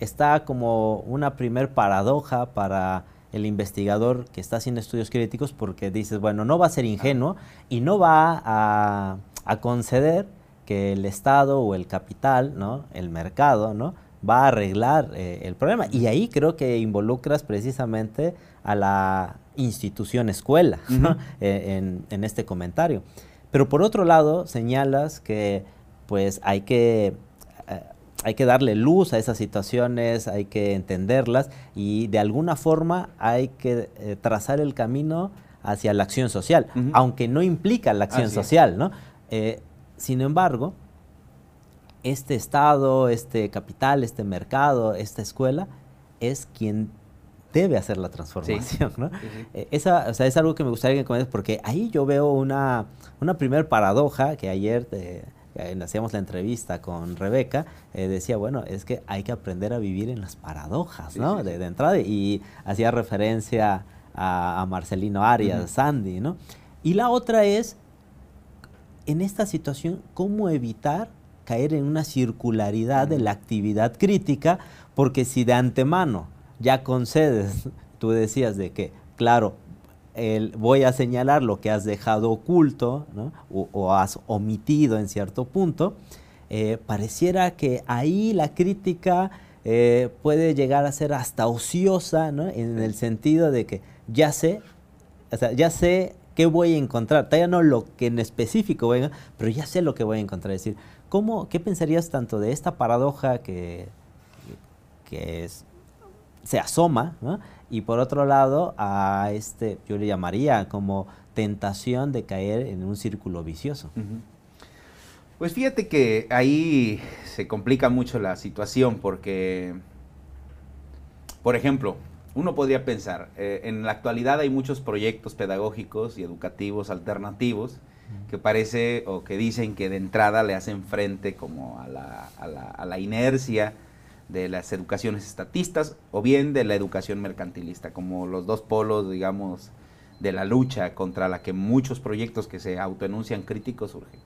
está como una primer paradoja para el investigador que está haciendo estudios críticos porque dices, bueno, no va a ser ingenuo y no va a, a conceder que el Estado o el capital, ¿no? el mercado, ¿no? va a arreglar eh, el problema. Y ahí creo que involucras precisamente a la institución escuela eh, en, este comentario. Pero por otro lado, señalas que pues hay que, eh, hay que darle luz a esas situaciones, hay que entenderlas y de alguna forma hay que trazar el camino hacia la acción social, aunque no implica la acción social, ¿no? sin embargo, este Estado, este capital, este mercado, esta escuela, es quien debe hacer la transformación, ¿no? Eh, esa, o sea, es algo que me gustaría que comentes porque ahí yo veo una, una primer paradoja que ayer eh, hacíamos la entrevista con Rebeca, eh, decía, bueno, es que hay que aprender a vivir en las paradojas, ¿no? de, entrada, y hacía referencia a, Marcelino Arias, Sandy, ¿no? Y la otra es, en esta situación, cómo evitar caer en una circularidad de la actividad crítica, porque si de antemano ya concedes, tú decías de que, claro, voy a señalar lo que has dejado oculto o, has omitido en cierto punto, eh, pareciera que ahí la crítica eh, puede llegar a ser hasta ociosa, en el sentido de que ya sé, o sea, ya sé qué voy a encontrar, todavía no lo que en específico venga, pero ya sé lo que voy a encontrar, es decir, ¿Cómo, ¿Qué pensarías tanto de esta paradoja que, que se asoma, y por otro lado a este, yo le llamaría como tentación de caer en un círculo vicioso? Pues fíjate que ahí se complica mucho la situación porque, por ejemplo, uno podría pensar, eh, en la actualidad hay muchos proyectos pedagógicos y educativos alternativos que parece o que dicen que de entrada le hacen frente como a la, a la, a la inercia de las educaciones estatistas o bien de la educación mercantilista, como los dos polos, digamos, de la lucha contra la que muchos proyectos que se autoenuncian críticos surgen.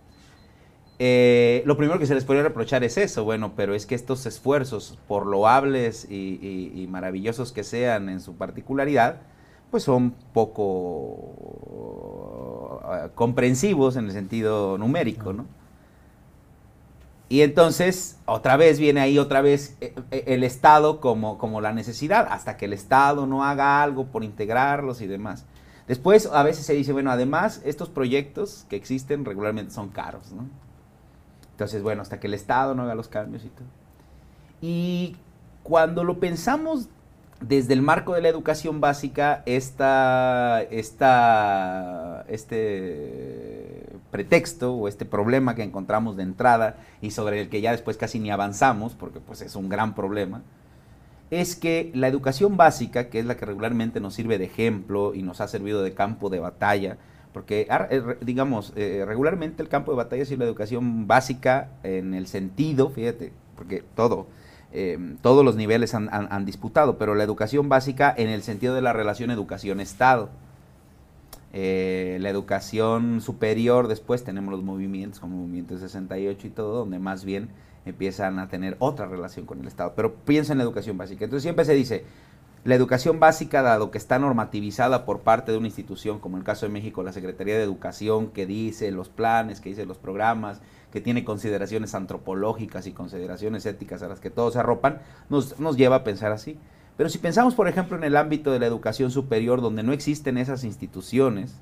Eh, lo primero que se les podría reprochar es eso, bueno, pero es que estos esfuerzos, por loables y maravillosos que sean en su particularidad, pues son poco uh, comprensivos en el sentido numérico, ¿no? Y entonces, otra vez viene ahí otra vez eh, eh, el Estado como, como la necesidad, hasta que el Estado no haga algo por integrarlos y demás. Después, a veces se dice, bueno, además, estos proyectos que existen regularmente son caros, ¿no? Entonces, bueno, hasta que el Estado no haga los cambios y todo. Y cuando lo pensamos desde el marco de la educación básica, esta, esta, este pretexto o este problema que encontramos de entrada y sobre el que ya después casi ni avanzamos, porque pues es un gran problema, es que la educación básica, que es la que regularmente nos sirve de ejemplo y nos ha servido de campo de batalla, porque eh, digamos, eh, regularmente el campo de batalla es la educación básica en el sentido, fíjate, porque eh, todos los niveles han, disputado, pero la educación básica en el sentido de la relación educación-estado. Eh, la educación superior, después tenemos los movimientos como Movimiento 68 y todo, donde más bien empiezan a tener otra relación con el Estado. Pero piensa en la educación básica. Entonces siempre se dice, la educación básica, dado que está normativizada por parte de una institución, como el caso de México, la Secretaría de Educación, que dice los planes, que dice los programas, que tiene consideraciones antropológicas y consideraciones éticas a las que todos se arropan, nos, nos lleva a pensar así. Pero si pensamos, por ejemplo, en el ámbito de la educación superior, donde no existen esas instituciones,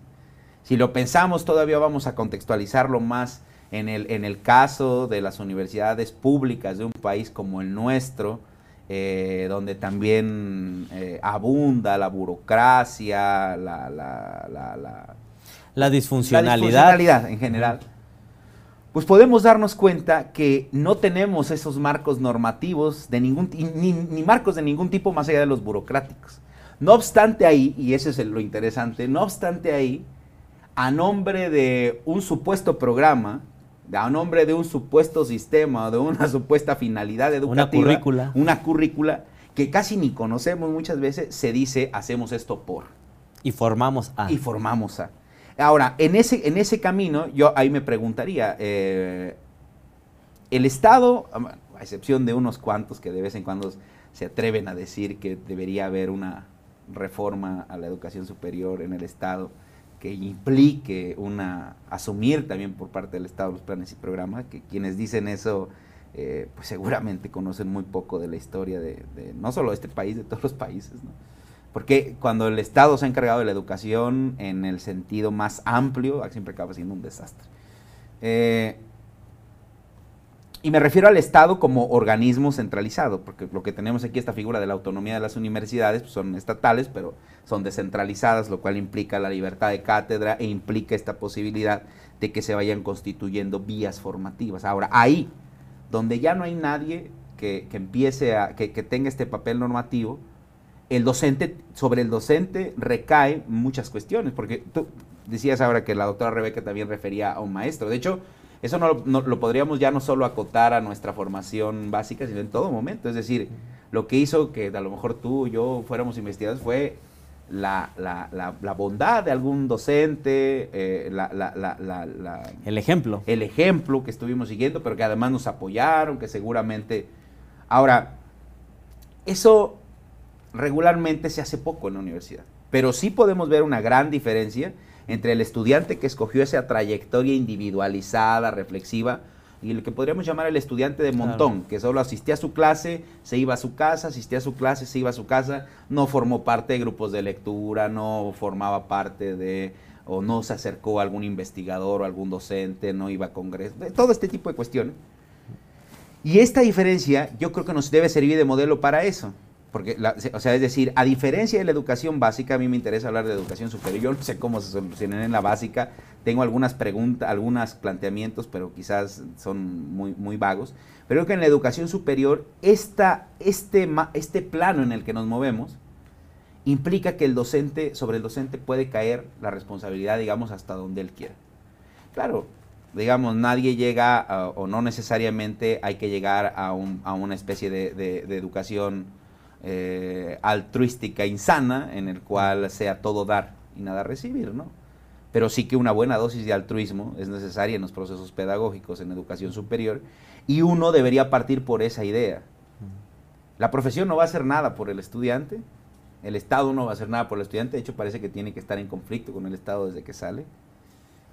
si lo pensamos, todavía vamos a contextualizarlo más en el, en el caso de las universidades públicas de un país como el nuestro, eh, donde también eh, abunda la burocracia, la, la, la, la disfuncionalidad. en general pues podemos darnos cuenta que no tenemos esos marcos normativos de ningún ni, ni, marcos de ningún tipo más allá de los burocráticos. No obstante ahí, y eso es lo interesante, no obstante ahí, a nombre de un supuesto programa, a nombre de un supuesto sistema, de una supuesta finalidad educativa, una currícula, una currícula que casi ni conocemos muchas veces, se dice hacemos esto por. Y formamos a. Y formamos a. Ahora, en ese, en ese camino, yo ahí me preguntaría, eh, el Estado, a excepción de unos cuantos que de vez en cuando se atreven a decir que debería haber una reforma a la educación superior en el Estado, que implique una asumir también por parte del Estado los planes y programas, que quienes dicen eso eh, pues seguramente conocen muy poco de la historia de, no solo este país, de todos los países, ¿no? Porque cuando el Estado se ha encargado de la educación en el sentido más amplio, siempre acaba siendo un desastre. Eh, y me refiero al Estado como organismo centralizado, porque lo que tenemos aquí, esta figura de la autonomía de las universidades, pues son estatales, pero son descentralizadas, lo cual implica la libertad de cátedra e implica esta posibilidad de que se vayan constituyendo vías formativas. Ahora, ahí donde ya no hay nadie que, empiece a, que, tenga este papel normativo, el docente, sobre el docente recae muchas cuestiones, porque tú decías ahora que la doctora Rebeca también refería a un maestro. De hecho, eso no, lo podríamos ya no solo acotar a nuestra formación básica, sino en todo momento. Es decir, lo que hizo que a lo mejor tú y yo fuéramos investigadores fue la, la, la, bondad de algún docente, eh, el ejemplo. El ejemplo que estuvimos siguiendo, pero que además nos apoyaron, que seguramente... Ahora, eso regularmente se hace poco en la universidad, pero sí podemos ver una gran diferencia entre el estudiante que escogió esa trayectoria individualizada, reflexiva, y lo que podríamos llamar el estudiante de montón, que solo asistía a su clase, se iba a su casa, asistía a su clase, se iba a su casa, no formó parte de grupos de lectura, no formaba parte de, o no se acercó a algún investigador o algún docente, no iba a congresos, todo este tipo de cuestiones. Y esta diferencia yo creo que nos debe servir de modelo para eso. Porque, o sea, es decir, a diferencia de la educación básica, a mí me interesa hablar de educación superior. Yo no sé cómo se solucionan en la básica. Tengo algunas preguntas, algunos planteamientos, pero quizás son muy, muy vagos. Pero creo que en la educación superior, esta, este, este plano en el que nos movemos implica que el docente, sobre el docente puede caer la responsabilidad, digamos, hasta donde él quiera. Claro, digamos, nadie llega, o no necesariamente hay que llegar a, un, a una especie de educación eh, altruística insana en el cual sea todo dar y nada recibir, ¿no? Pero sí que una buena dosis de altruismo es necesaria en los procesos pedagógicos en educación superior y uno debería partir por esa idea. La profesión no va a hacer nada por el estudiante, el Estado no va a hacer nada por el estudiante, de hecho parece que tiene que estar en conflicto con el Estado desde que sale.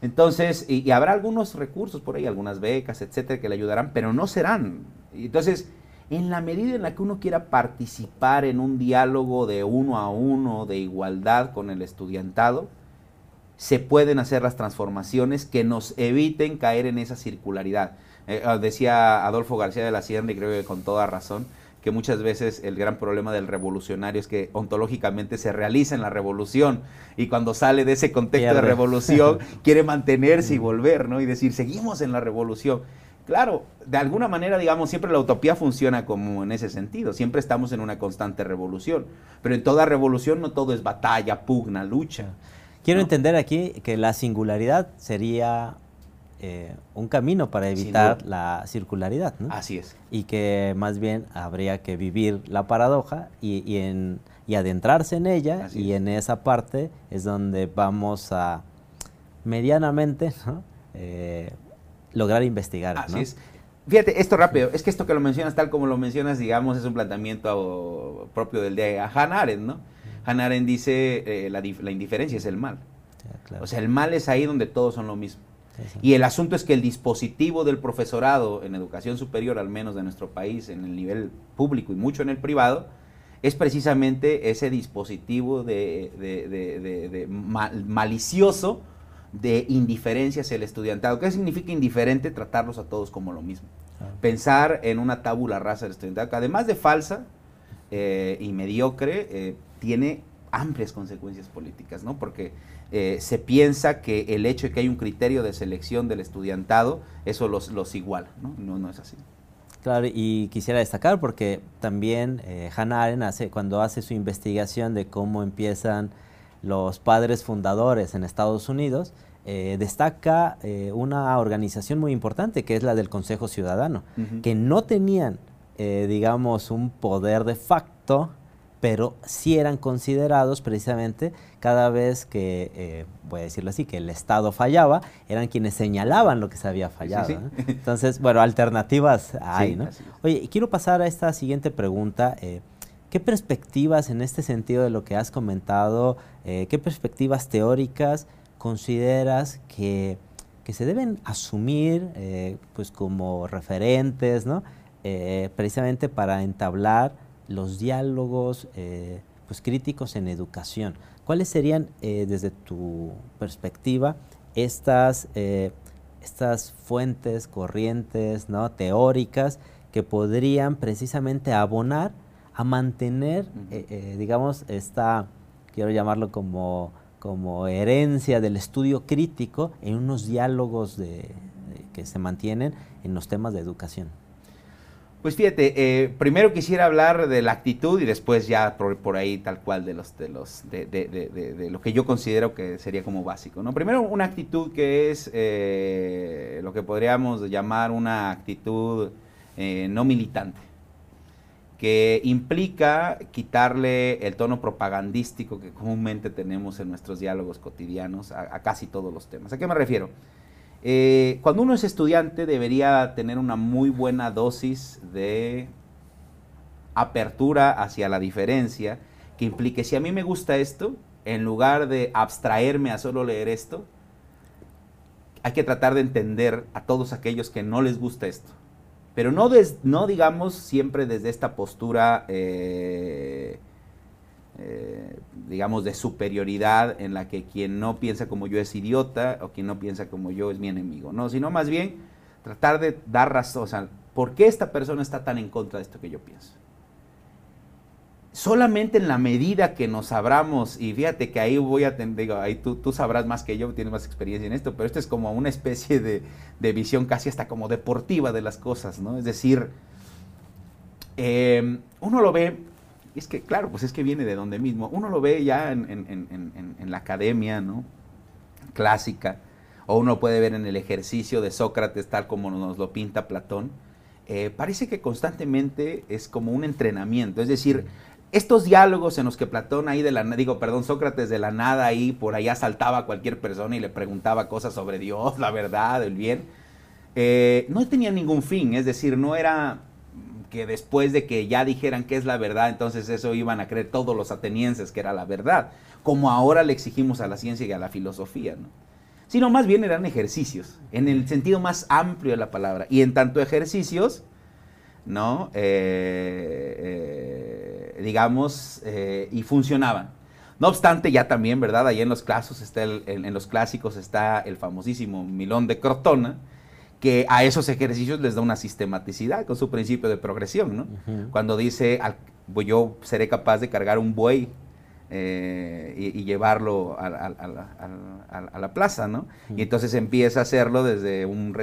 Entonces, y, y habrá algunos recursos por ahí, algunas becas, etcétera, que le ayudarán, pero no serán. Entonces, en la medida en la que uno quiera participar en un diálogo de uno a uno, de igualdad con el estudiantado, se pueden hacer las transformaciones que nos eviten caer en esa circularidad. Eh, ah, decía Adolfo García de la Sierra, y creo que con toda razón, que muchas veces el gran problema del revolucionario es que ontológicamente se realiza en la revolución y cuando sale de ese contexto de revolución quiere mantenerse y volver, ¿no? Y decir, seguimos en la revolución. Claro, de alguna manera, digamos, siempre la utopía funciona como en ese sentido. Siempre estamos en una constante revolución. Pero en toda revolución no todo es batalla, pugna, lucha. Quiero entender aquí que la singularidad sería eh, un camino para evitar la circularidad. ¿no? Así es. Y que más bien habría que vivir la paradoja y, en, adentrarse en ella. y en esa parte es donde vamos a medianamente ¿no? Eh, lograr investigar. Así es. Fíjate, esto rápido, es que esto que lo mencionas tal como lo mencionas, digamos, es un planteamiento propio del de Hannah Arendt, ¿no? Hannah Arendt dice, eh, la, indiferencia es el mal. O sea, el mal es ahí donde todos son lo mismo. Y el asunto es que el dispositivo del profesorado en educación superior, al menos de nuestro país, en el nivel público y mucho en el privado, es precisamente ese dispositivo de, de malicioso de indiferencia hacia el estudiantado. ¿Qué significa indiferente? Tratarlos a todos como lo mismo. Pensar en una tabula rasa del estudiantado, que además de falsa eh, y mediocre, eh, tiene amplias consecuencias políticas, ¿no? Porque eh, se piensa que el hecho de que hay un criterio de selección del estudiantado, eso los, los iguala, ¿no? ¿no? No es así. Claro, y quisiera destacar porque también Hannah Arendt hace, cuando hace su investigación de cómo empiezan los padres fundadores en Estados Unidos, eh, destaca eh, una organización muy importante que es la del Consejo Ciudadano, que no tenían, eh, digamos, un poder de facto, pero sí eran considerados precisamente cada vez que, voy a decirlo así, que el Estado fallaba, eran quienes señalaban lo que se había fallado. Entonces, bueno, alternativas hay, ¿no? Oye, quiero pasar a esta siguiente pregunta. ¿Qué perspectivas en este sentido de lo que has comentado, qué perspectivas teóricas consideras que, se deben asumir eh, pues como referentes, ¿no? Eh, precisamente para entablar los diálogos eh, pues críticos en educación. ¿Cuáles serían, desde tu perspectiva, estas, estas fuentes, corrientes ¿no? teóricas que podrían precisamente abonar a mantener, digamos, esta, quiero llamarlo como como herencia del estudio crítico en unos diálogos de, que se mantienen en los temas de educación. Pues fíjate, eh, primero quisiera hablar de la actitud y después ya por, ahí tal cual de los de los de, lo que yo considero que sería como básico. ¿no? Primero una actitud que es eh, lo que podríamos llamar una actitud eh, no militante que implica quitarle el tono propagandístico que comúnmente tenemos en nuestros diálogos cotidianos a, casi todos los temas. ¿A qué me refiero? Eh, cuando uno es estudiante debería tener una muy buena dosis de apertura hacia la diferencia, que implique, si a mí me gusta esto, en lugar de abstraerme a solo leer esto, hay que tratar de entender a todos aquellos que no les gusta esto pero no, no digamos siempre desde esta postura, eh, eh, digamos, de superioridad en la que quien no piensa como yo es idiota o quien no piensa como yo es mi enemigo, no, sino más bien tratar de dar razón, o sea, ¿por qué esta persona está tan en contra de esto que yo pienso? Solamente en la medida que nos abramos, y fíjate que ahí voy a, digo, ahí tú, tú, sabrás más que yo, tienes más experiencia en esto, pero esto es como una especie de, visión casi hasta como deportiva de las cosas, ¿no? Es decir, em, uno lo ve, es que claro, pues es que viene de donde mismo, uno lo ve ya en, la academia, ¿no? Clásica, o uno puede ver en el ejercicio de Sócrates tal como nos lo pinta Platón, eh, parece que constantemente es como un entrenamiento, es decir, estos diálogos en los que Platón ahí de la digo, perdón, Sócrates de la nada ahí por allá saltaba a cualquier persona y le preguntaba cosas sobre Dios, la verdad, el bien, eh, no tenía ningún fin, es decir, no era que después de que ya dijeran qué es la verdad, entonces eso iban a creer todos los atenienses que era la verdad, como ahora le exigimos a la ciencia y a la filosofía, ¿no? Sino más bien eran ejercicios, en el sentido más amplio de la palabra. Y en tanto ejercicios, ¿no? Eh, eh, digamos, eh, y funcionaban. No obstante, ya también, ¿verdad? Ahí en los, clásicos está el, en, los clásicos está el famosísimo Milón de Crotona, que a esos ejercicios les da una sistematicidad con su principio de progresión, ¿no? Cuando dice, pues yo seré capaz de cargar un buey y, llevarlo a, la plaza, ¿no? Y entonces empieza a hacerlo desde un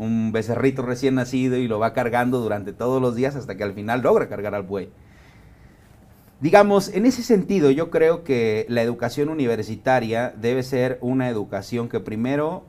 un becerrito recién nacido y lo va cargando durante todos los días hasta que al final logra cargar al buey. Digamos, en ese sentido yo creo que la educación universitaria debe ser una educación que primero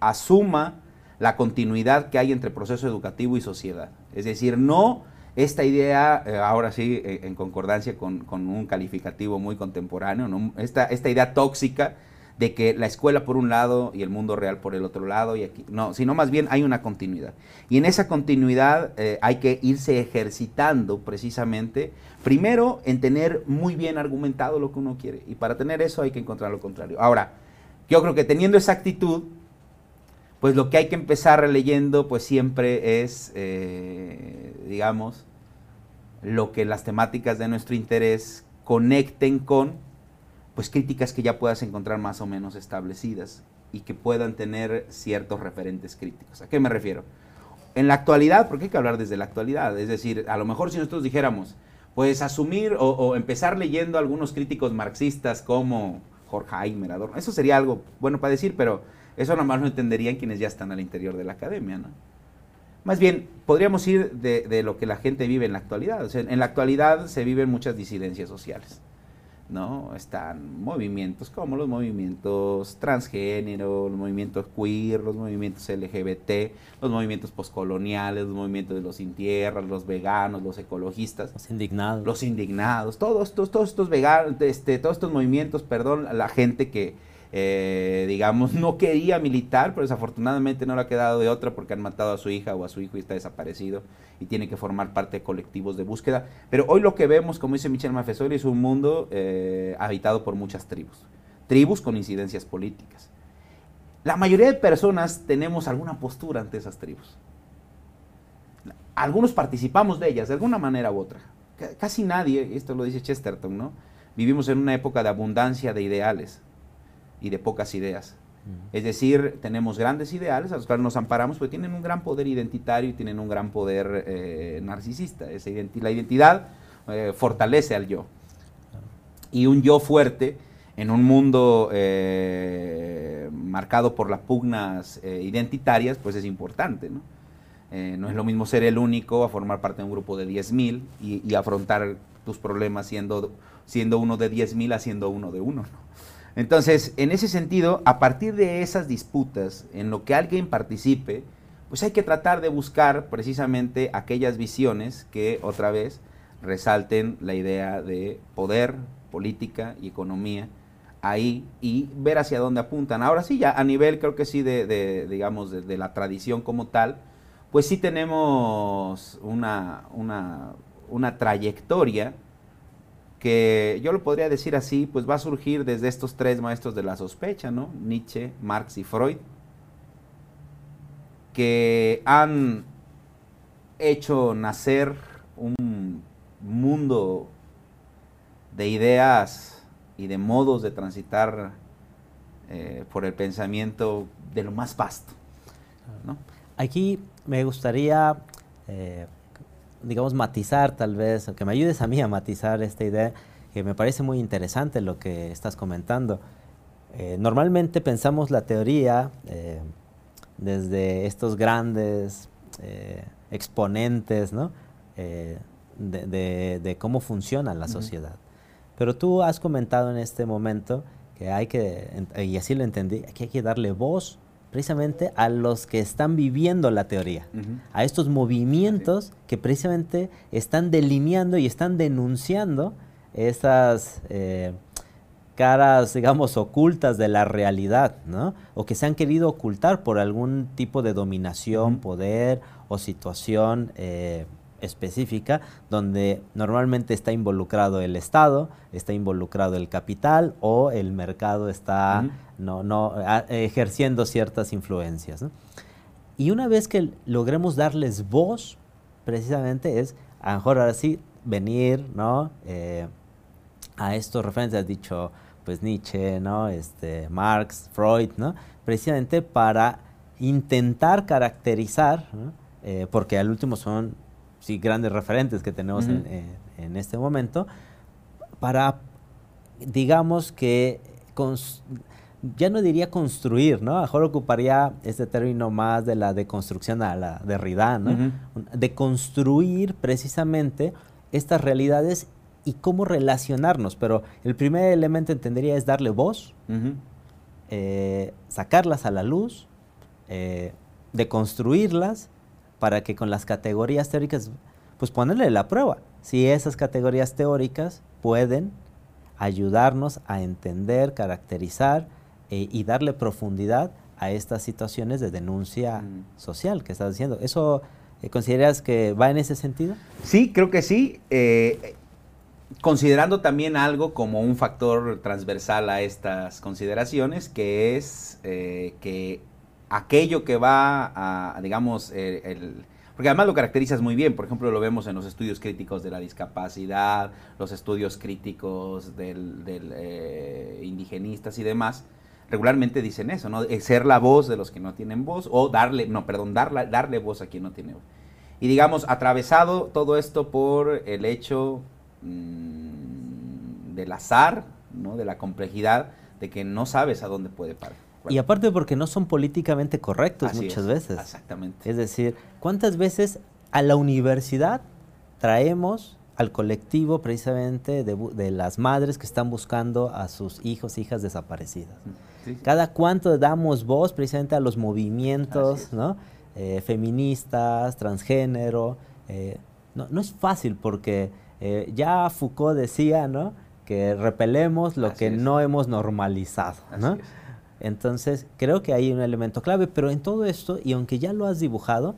asuma la continuidad que hay entre proceso educativo y sociedad. Es decir, no esta idea, eh, ahora sí, eh, en concordancia con, un calificativo muy contemporáneo, esta, esta idea tóxica de que la escuela por un lado y el mundo real por el otro lado, y aquí, no, sino más bien hay una continuidad. Y en esa continuidad eh, hay que irse ejercitando precisamente, primero en tener muy bien argumentado lo que uno quiere, y para tener eso hay que encontrar lo contrario. Ahora, yo creo que teniendo esa actitud, pues lo que hay que empezar leyendo, pues siempre es, eh, digamos, lo que las temáticas de nuestro interés conecten con pues críticas que ya puedas encontrar más o menos establecidas y que puedan tener ciertos referentes críticos. ¿A qué me refiero? En la actualidad, porque hay que hablar desde la actualidad, es decir, a lo mejor si nosotros dijéramos, pues asumir o, empezar leyendo algunos críticos marxistas como Horkheimer, Adorno, eso sería algo bueno para decir, pero eso nomás lo entenderían quienes ya están al interior de la academia, ¿no? Más bien, podríamos ir de, de lo que la gente vive en la actualidad. O sea, en la actualidad se viven muchas disidencias sociales. ¿No? Están movimientos como los movimientos transgénero, los movimientos queer, los movimientos LGBT, los movimientos postcoloniales, los movimientos de los sin tierra, los veganos, los ecologistas. Los indignados. Los indignados, todos, todos, todos estos veganos, este, todos estos movimientos, perdón, la gente que, eh, digamos, no quería militar, pero desafortunadamente no le ha quedado de otra porque han matado a su hija o a su hijo y está desaparecido y tiene que formar parte de colectivos de búsqueda. Pero hoy lo que vemos, como dice Michel Maffesoli, es un mundo eh, habitado por muchas tribus. tribus con incidencias políticas. La mayoría de personas tenemos alguna postura ante esas tribus. Algunos participamos de ellas de alguna manera u otra. Casi nadie, esto lo dice Chesterton, ¿no? Vivimos en una época de abundancia de ideales y de pocas ideas. Es decir, tenemos grandes ideales a los cuales nos amparamos, pero tienen un gran poder identitario y tienen un gran poder eh, narcisista. Esa la identidad eh, fortalece al yo. Y un yo fuerte en un mundo eh, marcado por las pugnas identitarias, pues es importante. ¿no? no es lo mismo ser el único a formar parte de un grupo de 10.000 y, y afrontar tus problemas siendo, siendo uno de 10.000 haciendo uno de uno. ¿no? Entonces, en ese sentido, a partir de esas disputas en lo que alguien participe, pues hay que tratar de buscar precisamente aquellas visiones que otra vez resalten la idea de poder, política y economía ahí y ver hacia dónde apuntan. Ahora sí, ya a nivel creo que sí de, digamos, de, la tradición como tal, pues sí tenemos una, una, una trayectoria que yo lo podría decir así, pues va a surgir desde estos tres maestros de la sospecha, ¿no? Nietzsche, Marx y Freud, que han hecho nacer un mundo de ideas y de modos de transitar eh, por el pensamiento de lo más vasto. ¿no? Aquí me gustaría eh, digamos, matizar tal vez, que me ayudes a mí a matizar esta idea, que me parece muy interesante lo que estás comentando. Eh, normalmente pensamos la teoría eh, desde estos grandes eh, exponentes ¿no? de, cómo funciona la sociedad. Pero tú has comentado en este momento que hay que, y así lo entendí, que hay que darle voz precisamente a los que están viviendo la teoría, a estos movimientos que precisamente están delineando y están denunciando esas eh, caras, digamos, ocultas de la realidad, ¿no? O que se han querido ocultar por algún tipo de dominación, poder o situación eh, específica donde normalmente está involucrado el Estado, está involucrado el capital o el mercado está no, no, ejerciendo ciertas influencias. Y una vez que logremos darles voz, precisamente es, a lo mejor ahora sí, venir ¿no? Eh, a estos referentes, has dicho pues Nietzsche, ¿no? este, Marx, Freud, ¿no? precisamente para intentar caracterizar, eh, porque al último son sí, grandes referentes que tenemos en, este momento, para, digamos que, ya no diría construir, ¿no? A mejor ocuparía este término más de la deconstrucción a la Derrida, ¿no? De construir precisamente estas realidades y cómo relacionarnos. Pero el primer elemento entendería es darle voz, eh, sacarlas a la luz, eh, deconstruirlas para que con las categorías teóricas, pues ponerle la prueba. Si esas categorías teóricas pueden ayudarnos a entender, caracterizar eh, y darle profundidad a estas situaciones de denuncia mm. social que estás diciendo. ¿Eso eh, consideras que va en ese sentido? Sí, creo que sí. Eh, considerando también algo como un factor transversal a estas consideraciones, que es que aquello que va a, digamos, el, porque además lo caracterizas muy bien, por ejemplo, lo vemos en los estudios críticos de la discapacidad, los estudios críticos del, eh, indigenistas y demás, regularmente dicen eso, ¿no? Ser la voz de los que no tienen voz o darle, no, perdón, darle, darle voz a quien no tiene voz. Y digamos, atravesado todo esto por el hecho mm, del azar, ¿no? De la complejidad, de que no sabes a dónde puede parar. Y aparte porque no son políticamente correctos muchas veces. Exactamente. Es decir, ¿cuántas veces a la universidad traemos al colectivo precisamente de, las madres que están buscando a sus hijos, hijas desaparecidas? Cada cuánto damos voz precisamente a los movimientos ¿no? Eh, feministas, transgénero. Eh, no, no, es fácil porque eh, ya Foucault decía ¿no? que repelemos lo que no hemos normalizado. ¿no? Entonces, creo que hay un elemento clave, pero en todo esto, y aunque ya lo has dibujado,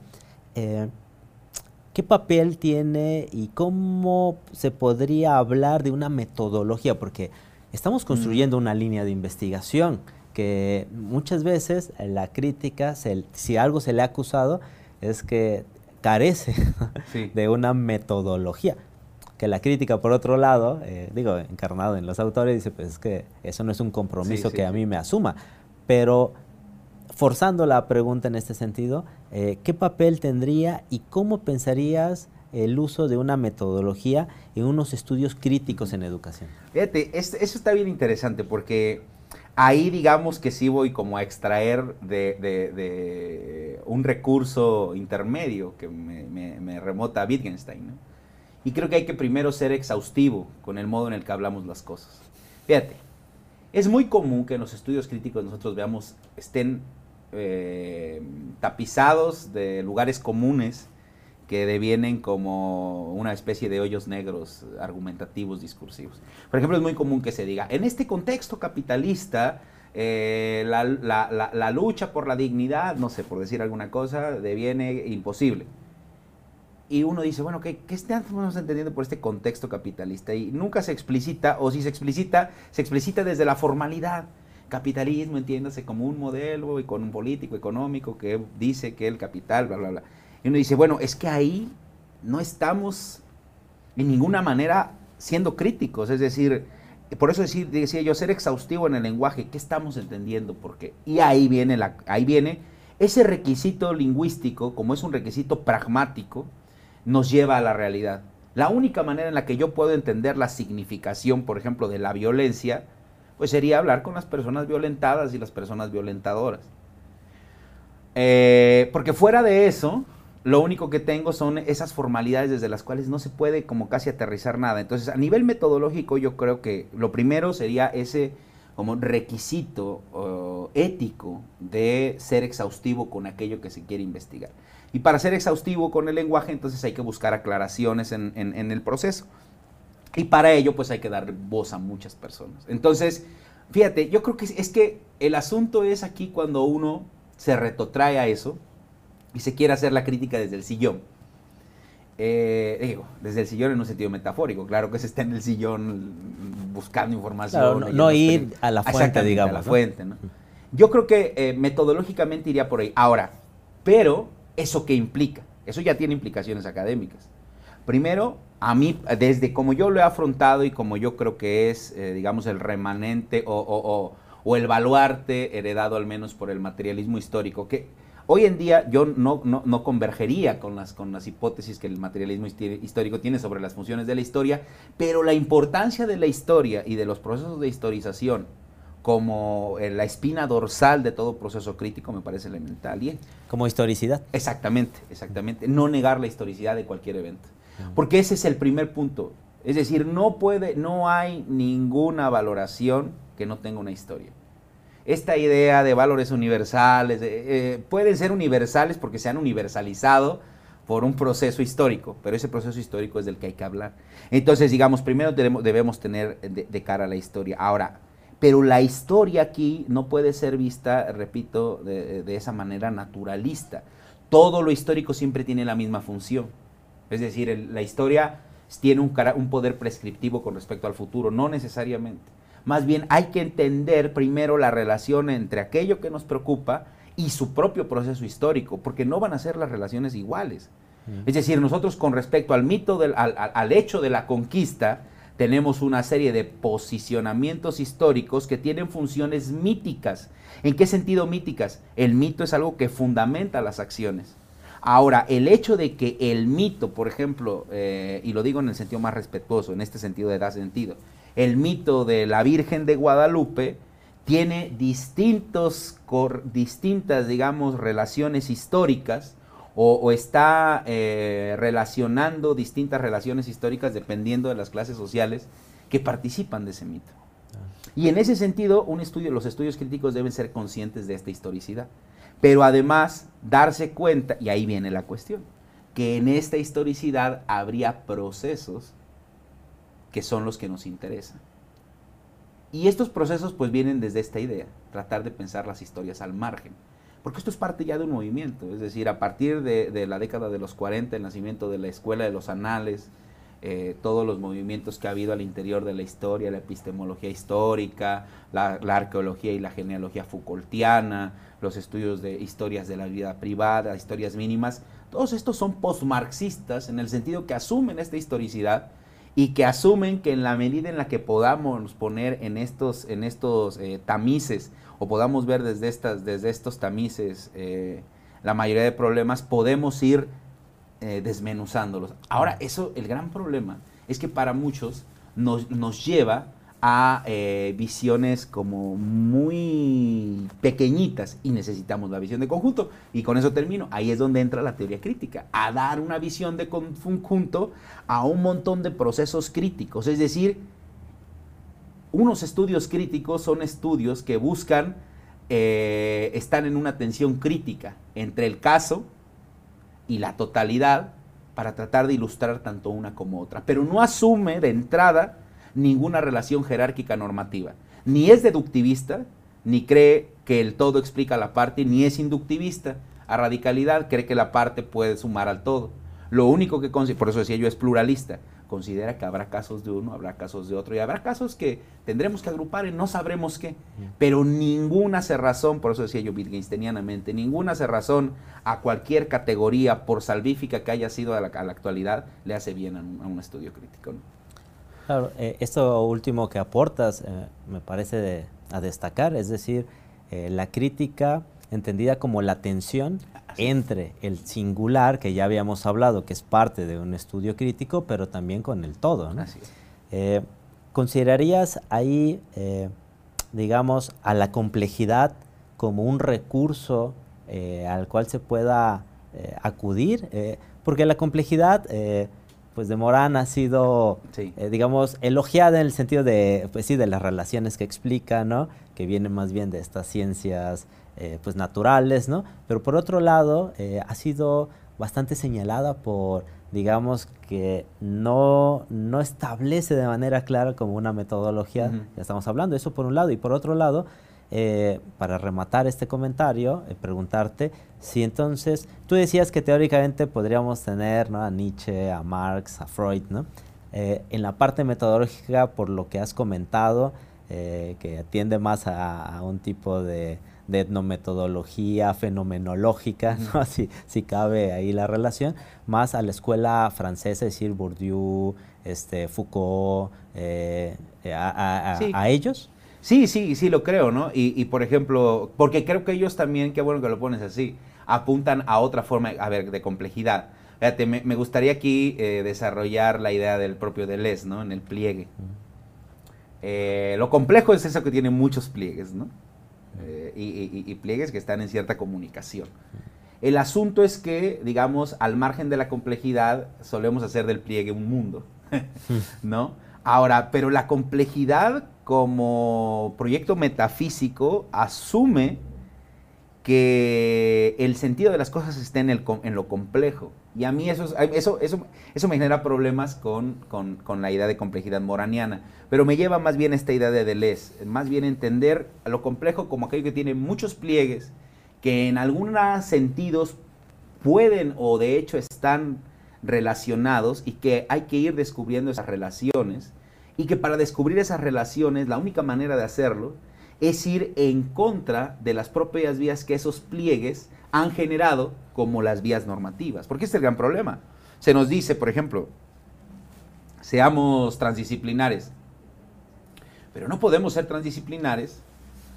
eh, ¿qué papel tiene y cómo se podría hablar de una metodología? Porque estamos construyendo una línea de investigación que muchas veces la crítica, si algo se le ha acusado, es que carece de una metodología. Que la crítica, por otro lado, eh, digo, encarnado en los autores, dice, pues es que eso no es un compromiso que a mí me asuma. Pero forzando la pregunta en este sentido, eh, ¿qué papel tendría y cómo pensarías el uso de una metodología en unos estudios críticos en educación? Fíjate, eso está bien interesante porque ahí digamos que sí voy como a extraer de, un recurso intermedio que me, remota a Wittgenstein. Y creo que hay que primero ser exhaustivo con el modo en el que hablamos las cosas. Fíjate, es muy común que en los estudios críticos nosotros veamos estén eh, tapizados de lugares comunes que devienen como una especie de hoyos negros argumentativos, discursivos. Por ejemplo, es muy común que se diga, en este contexto capitalista, eh, la, lucha por la dignidad, no sé, por decir alguna cosa, deviene imposible. Y uno dice, bueno, ¿qué, qué estamos entendiendo por este contexto capitalista? Y nunca se explicita, o si se explicita, se explicita desde la formalidad. Capitalismo, entiéndase como un modelo y con un político económico que dice que el capital, bla, bla, bla. Y uno dice, bueno, es que ahí no estamos en ninguna manera siendo críticos, es decir, por eso decir, decía yo, ser exhaustivo en el lenguaje, ¿qué estamos entendiendo? Porque, y ahí viene, la, ahí viene ese requisito lingüístico, como es un requisito pragmático, nos lleva a la realidad. La única manera en la que yo puedo entender la significación, por ejemplo, de la violencia, pues sería hablar con las personas violentadas y las personas violentadoras. Eh, porque fuera de eso, lo único que tengo son esas formalidades desde las cuales no se puede como casi aterrizar nada. Entonces, a nivel metodológico, yo creo que lo primero sería ese como requisito ético de ser exhaustivo con aquello que se quiere investigar. Y para ser exhaustivo con el lenguaje, entonces hay que buscar aclaraciones en, en el proceso. Y para ello, pues hay que dar voz a muchas personas. Entonces, fíjate, yo creo que es que el asunto es aquí cuando uno se retrotrae a eso, y se quiere hacer la crítica desde el sillón. Eh, digo, desde el sillón en un sentido metafórico, claro que se está en el sillón buscando información. no, ir a la fuente, digamos. A la fuente, ¿no? Yo creo que eh, metodológicamente iría por ahí. Ahora, pero, ¿eso qué implica? Eso ya tiene implicaciones académicas. Primero, a mí, desde como yo lo he afrontado y como yo creo que es, eh, digamos, el remanente o, o, o, el baluarte heredado al menos por el materialismo histórico, que Hoy en día yo no, no, convergería con las, con las hipótesis que el materialismo histórico tiene sobre las funciones de la historia, pero la importancia de la historia y de los procesos de historización como eh, la espina dorsal de todo proceso crítico me parece elemental. ¿Y? Como historicidad. Exactamente, exactamente. No negar la historicidad de cualquier evento. Porque ese es el primer punto. Es decir, no puede, no hay ninguna valoración que no tenga una historia esta idea de valores universales, eh, pueden ser universales porque se han universalizado por un proceso histórico, pero ese proceso histórico es del que hay que hablar. Entonces, digamos, primero debemos, tener de, cara a la historia. Ahora, pero la historia aquí no puede ser vista, repito, de, esa manera naturalista. Todo lo histórico siempre tiene la misma función. Es decir, la historia tiene un poder prescriptivo con respecto al futuro, no necesariamente. Más bien hay que entender primero la relación entre aquello que nos preocupa y su propio proceso histórico, porque no van a ser las relaciones iguales. Es decir, nosotros con respecto al mito, del, al, hecho de la conquista, tenemos una serie de posicionamientos históricos que tienen funciones míticas. ¿En qué sentido míticas? El mito es algo que fundamenta las acciones. Ahora, el hecho de que el mito, por ejemplo, eh, y lo digo en el sentido más respetuoso, en este sentido de da sentido, el mito de la Virgen de Guadalupe tiene distintos, distintas, digamos, relaciones históricas o, está eh, relacionando distintas relaciones históricas dependiendo de las clases sociales que participan de ese mito. Ah. Y en ese sentido, un estudio, los estudios críticos deben ser conscientes de esta historicidad, pero además darse cuenta, y ahí viene la cuestión, que en esta historicidad habría procesos que son los que nos interesan. Y estos procesos pues vienen desde esta idea, tratar de pensar las historias al margen. Porque esto es parte ya de un movimiento, es decir, a partir de, la década de los 40, el nacimiento de la Escuela de los Anales, eh, todos los movimientos que ha habido al interior de la historia, la epistemología histórica, la, arqueología y la genealogía Foucaultiana, los estudios de historias de la vida privada, historias mínimas, todos estos son postmarxistas en el sentido que asumen esta historicidad y que asumen que en la medida en la que podamos poner en estos, en estos eh, tamices o podamos ver desde, estas, desde estos tamices eh, la mayoría de problemas, podemos ir eh, desmenuzándolos. Ahora, eso, el gran problema es que para muchos nos, nos lleva a eh, visiones como muy pequeñitas y necesitamos la visión de conjunto. Y con eso termino. Ahí es donde entra la teoría crítica, a dar una visión de conjunto a un montón de procesos críticos. Es decir, unos estudios críticos son estudios que buscan, eh, están en una tensión crítica entre el caso y la totalidad para tratar de ilustrar tanto una como otra. Pero no asume de entrada ninguna relación jerárquica normativa. Ni es deductivista, ni cree que el todo explica la parte, ni es inductivista. A radicalidad cree que la parte puede sumar al todo. Lo único que, por eso decía yo, es pluralista. Considera que habrá casos de uno, habrá casos de otro, y habrá casos que tendremos que agrupar y no sabremos qué. Pero ninguna cerrazón, por eso decía yo wittgensteinianamente, ninguna cerrazón a cualquier categoría, por salvífica que haya sido a la, actualidad, le hace bien a un, estudio crítico. Claro, eh, esto último que aportas eh, me parece a destacar, es decir, eh, la crítica entendida como la tensión entre el singular, que ya habíamos hablado, que es parte de un estudio crítico, pero también con el todo. ¿Considerarías ahí, digamos, a la complejidad como un recurso al cual se pueda acudir? porque la complejidad pues de Morán ha sido, eh, digamos, elogiada en el sentido de, pues sí, de las relaciones que explica, ¿no? Que vienen más bien de estas ciencias, eh, pues naturales, ¿no? Pero por otro lado, eh, ha sido bastante señalada por, digamos, que no, no establece de manera clara como una metodología, ya estamos hablando, eso por un lado, y por otro lado, eh, para rematar este comentario, eh, preguntarte si entonces, tú decías que teóricamente podríamos tener a Nietzsche, a Marx, a Freud, ¿no? Eh, en la parte metodológica, por lo que has comentado, que atiende más a, un tipo de, etnometodología fenomenológica, ¿no? si, si, cabe ahí la relación, más a la escuela francesa, es decir, Bourdieu, este, Foucault, a, ellos. Sí, sí, sí lo creo, ¿no? Y, por ejemplo, porque creo que ellos también, qué bueno que lo pones así, apuntan a otra forma, a ver, de complejidad. Fíjate, me, gustaría aquí eh, desarrollar la idea del propio Deleuze, ¿no? En el pliegue. Eh, lo complejo es eso que tiene muchos pliegues, ¿no? Eh, y, pliegues que están en cierta comunicación. El asunto es que, digamos, al margen de la complejidad, solemos hacer del pliegue un mundo, ¿no? Ahora, pero la complejidad como proyecto metafísico asume que el sentido de las cosas está en, el, en lo complejo. Y a mí eso, eso, eso, eso me genera problemas con, la idea de complejidad moraniana. Pero me lleva más bien esta idea de Deleuze, más bien entender a lo complejo como aquello que tiene muchos pliegues, que en algunos sentidos pueden o de hecho están relacionados y que hay que ir descubriendo esas relaciones y que para descubrir esas relaciones la única manera de hacerlo es ir en contra de las propias vías que esos pliegues han generado como las vías normativas. Porque este es el gran problema. Se nos dice, por ejemplo, seamos transdisciplinares. Pero no podemos ser transdisciplinares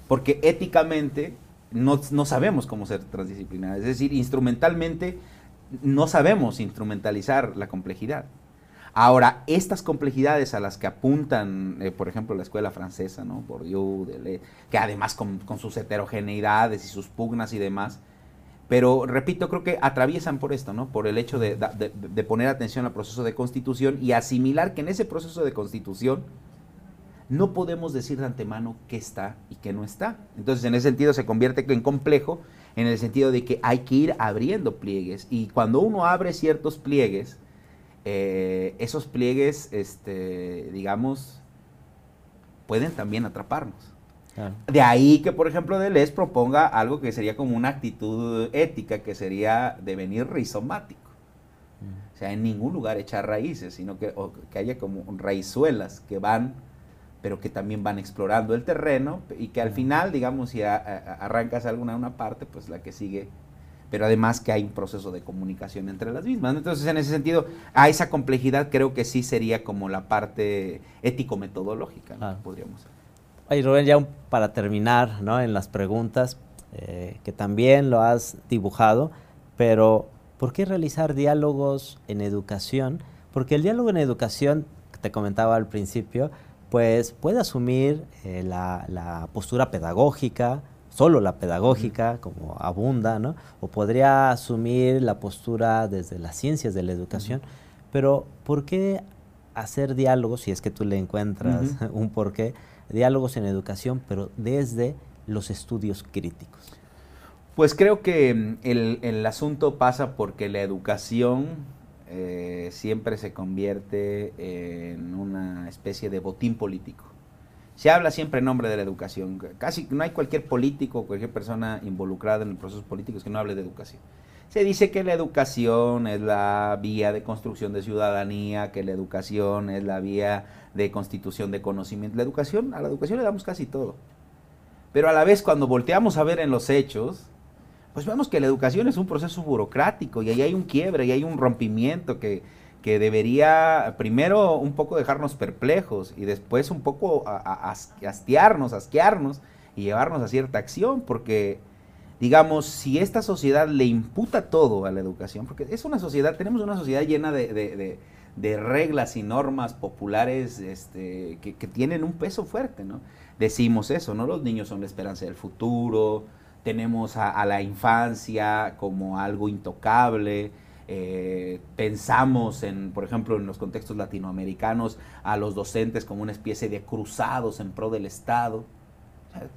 porque éticamente no, no, sabemos cómo ser transdisciplinares. Es decir, instrumentalmente no sabemos instrumentalizar la complejidad. Ahora, estas complejidades a las que apuntan, eh, por ejemplo, la escuela francesa, ¿no? Bourdieu, que además con, sus heterogeneidades y sus pugnas y demás, pero repito, creo que atraviesan por esto, ¿no? Por el hecho de, poner atención al proceso de constitución y asimilar que en ese proceso de constitución no podemos decir de antemano qué está y qué no está. Entonces, en ese sentido se convierte en complejo, en el sentido de que hay que ir abriendo pliegues. Y cuando uno abre ciertos pliegues, eh, esos pliegues, este, digamos, pueden también atraparnos. De ahí que, por ejemplo, Deleuze proponga algo que sería como una actitud ética, que sería devenir rizomático. O sea, en ningún lugar echar raíces, sino que, que haya como raízuelas que van, pero que también van explorando el terreno y que al final, digamos, si arrancas alguna una parte, pues la que sigue pero además que hay un proceso de comunicación entre las mismas. Entonces, en ese sentido, a esa complejidad creo que sí sería como la parte ético-metodológica, ¿no? podríamos Ay, Rubén, ya para terminar ¿no? en las preguntas, eh, que también lo has dibujado, pero ¿por qué realizar diálogos en educación? Porque el diálogo en educación, te comentaba al principio, pues puede asumir eh, la, la postura pedagógica, solo la pedagógica, como abunda, ¿no? O podría asumir la postura desde las ciencias de la educación, pero ¿por qué hacer diálogos, si es que tú le encuentras un porqué, diálogos en educación, pero desde los estudios críticos? Pues creo que mm, el, asunto pasa porque la educación eh, siempre se convierte en una especie de botín político. Se habla siempre en nombre de la educación. Casi no hay cualquier político cualquier persona involucrada en los procesos políticos que no hable de educación. Se dice que la educación es la vía de construcción de ciudadanía, que la educación es la vía de constitución de conocimiento. La educación, a la educación le damos casi todo. Pero a la vez cuando volteamos a ver en los hechos, pues vemos que la educación es un proceso burocrático y ahí hay un quiebre y hay un rompimiento que, que debería primero un poco dejarnos perplejos y después un poco hastiarnos, asquearnos y llevarnos a cierta acción, porque digamos, si esta sociedad le imputa todo a la educación, porque es una sociedad, tenemos una sociedad llena de, reglas y normas populares este, que, tienen un peso fuerte, ¿no? Decimos eso, ¿no? Los niños son la esperanza del futuro, tenemos a la infancia como algo intocable, eh, pensamos en, por ejemplo, en los contextos latinoamericanos, a los docentes como una especie de cruzados en pro del Estado.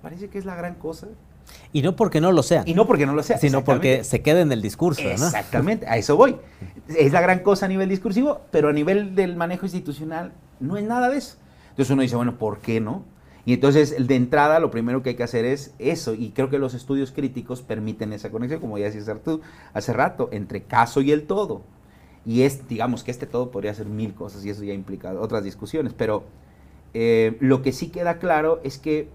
parece que es la gran cosa. Y no porque no lo sea. Y no porque no lo sea. Sino porque se queda en el discurso. Exactamente, a eso voy. Es la gran cosa a nivel discursivo, pero a nivel del manejo institucional no es nada de eso. Entonces uno dice, bueno, ¿por qué no? Y entonces, de entrada, lo primero que hay que hacer es eso, y creo que los estudios críticos permiten esa conexión, como ya decías tú hace rato, entre caso y el todo. Y es, digamos que este todo podría ser mil cosas, y eso ya implica otras discusiones, pero eh, lo que sí queda claro es que